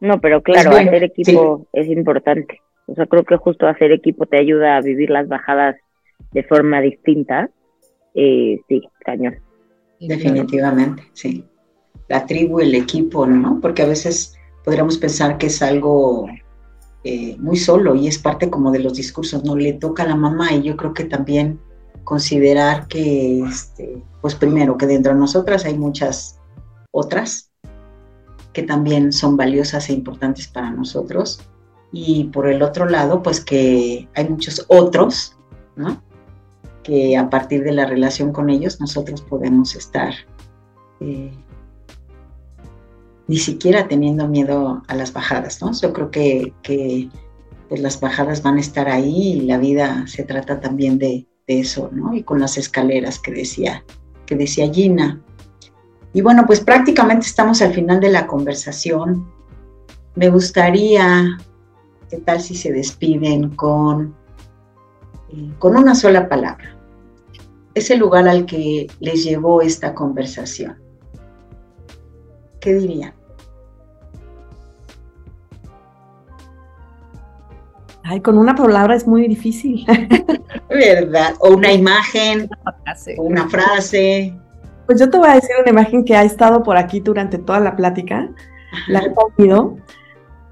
No, pero claro, hacer equipo es importante. O sea, creo que justo hacer equipo te ayuda a vivir las bajadas de forma distinta. Eh, sí, cañón. Definitivamente, sí. La tribu, el equipo, ¿no? Porque a veces podríamos pensar que es algo eh, muy solo y es parte como de los discursos, ¿no? Le toca a la mamá y yo creo que también considerar que, este, pues primero, que dentro de nosotras hay muchas otras que también son valiosas e importantes para nosotros. Y por el otro lado, pues que hay muchos otros, ¿no? Que a partir de la relación con ellos nosotros podemos estar eh, ni siquiera teniendo miedo a las bajadas, ¿no? Yo creo que, que pues las bajadas van a estar ahí y la vida se trata también de, eso, ¿no? Y con las escaleras que decía, que decía Gina. Y bueno, pues prácticamente estamos al final de la conversación. Me gustaría, ¿qué tal si se despiden con, eh, con una sola palabra? Ese lugar al que les llevó esta conversación. ¿qué dirían? Ay, con una palabra es muy difícil. ¿Verdad? O una imagen, o una frase. Pues yo te voy a decir una imagen que ha estado por aquí durante toda la plática. La he oído.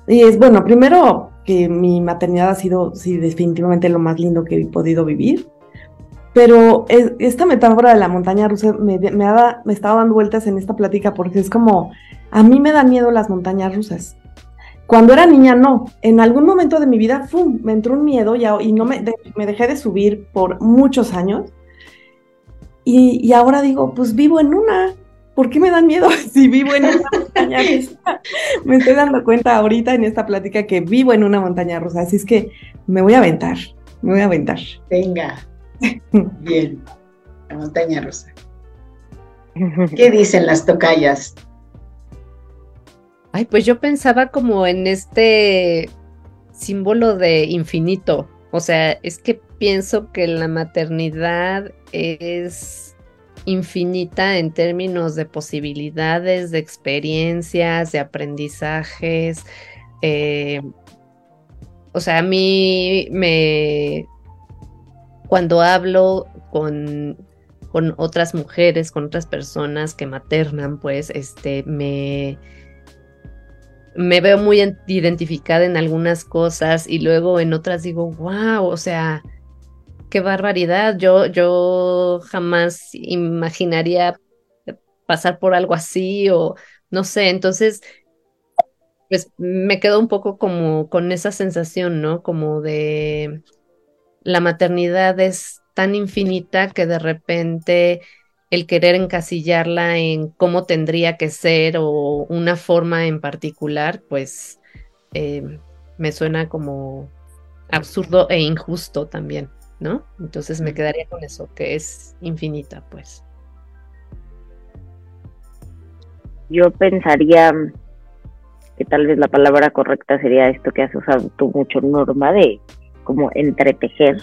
Y es, bueno, primero que mi maternidad ha sido, sí, definitivamente lo más lindo que he podido vivir. Pero esta metáfora de la montaña rusa me, ha, me estaba dando vueltas en esta plática porque es como, a mí me dan miedo las montañas rusas. Cuando era niña, no. En algún momento de mi vida, ¡fum! me entró un miedo y, y no me, me, dejé de subir por muchos años. Y, y, ahora digo, pues vivo en una. ¿Por qué me dan miedo si vivo en una montaña rusa? me estoy dando cuenta ahorita en esta plática que vivo en una montaña rusa. Así es que me voy a aventar. Me voy a aventar. Venga. Bien, la montaña rusa. ¿Qué dicen las tocayas? Ay, pues yo pensaba como en este símbolo de infinito. O sea, es que pienso que la maternidad es infinita en términos de posibilidades, de experiencias, de aprendizajes. Eh, o sea, a mí me, cuando hablo con, con otras mujeres, con otras personas que maternan, pues este, me, me veo muy identificada en algunas cosas y luego en otras digo, wow, o sea, qué barbaridad. Yo, yo jamás imaginaría pasar por algo así o no sé, entonces pues me quedo un poco como con esa sensación, ¿no? Como de la maternidad es tan infinita que de repente el querer encasillarla en cómo tendría que ser o una forma en particular, pues eh, me suena como absurdo e injusto también, ¿no? Entonces me quedaría con eso, que es infinita, pues. Yo pensaría que tal vez la palabra correcta sería esto que has usado tú mucho, Norma, de como entretejer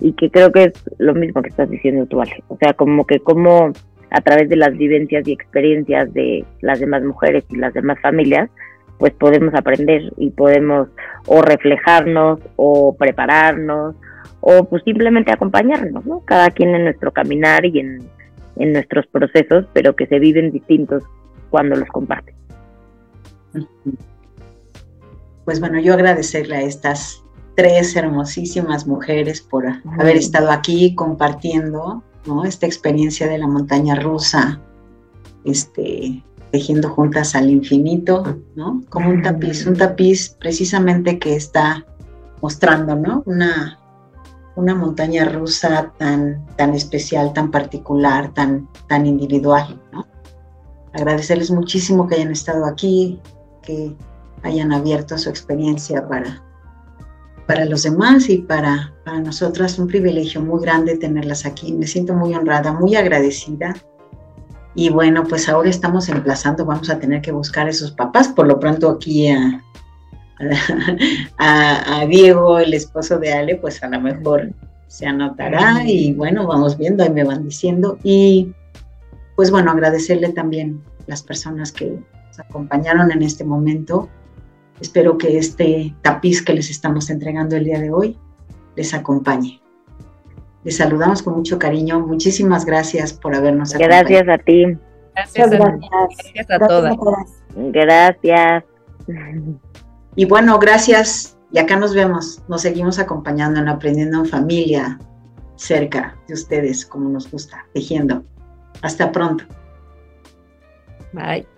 y que creo que es lo mismo que estás diciendo tú, Ale. O sea, como que como a través de las vivencias y experiencias de las demás mujeres y las demás familias, pues podemos aprender y podemos o reflejarnos o prepararnos o pues simplemente acompañarnos, ¿no? Cada quien en nuestro caminar y en, en nuestros procesos, pero que se viven distintos cuando los comparten. Pues bueno, yo agradecerle a estas tres hermosísimas mujeres por haber estado aquí compartiendo esta experiencia de la montaña rusa, este, tejiendo juntas al infinito, ¿no? como un tapiz, un tapiz precisamente que está mostrando ¿no? una, una montaña rusa tan, tan especial, tan particular, tan, tan individual. ¿no? Agradecerles muchísimo que hayan estado aquí, que hayan abierto su experiencia para para los demás y para, para nosotras un privilegio muy grande tenerlas aquí. Me siento muy honrada, muy agradecida. Y bueno, pues ahora estamos emplazando, vamos a tener que buscar a esos papás, por lo pronto aquí a, a, Diego, el esposo de Ale, pues a lo mejor se anotará y bueno, vamos viendo, ahí me van diciendo. Y pues bueno, agradecerle también las personas que nos acompañaron en este momento Espero que este tapiz que les estamos entregando el día de hoy les acompañe. Les saludamos con mucho cariño. Muchísimas gracias por habernos acompañado. Gracias a ti. Gracias, gracias. a todas. Gracias. Y bueno, gracias. Y acá nos vemos. Nos seguimos acompañando en Aprendiendo en Familia, cerca de ustedes, como nos gusta, tejiendo. Hasta pronto. Bye.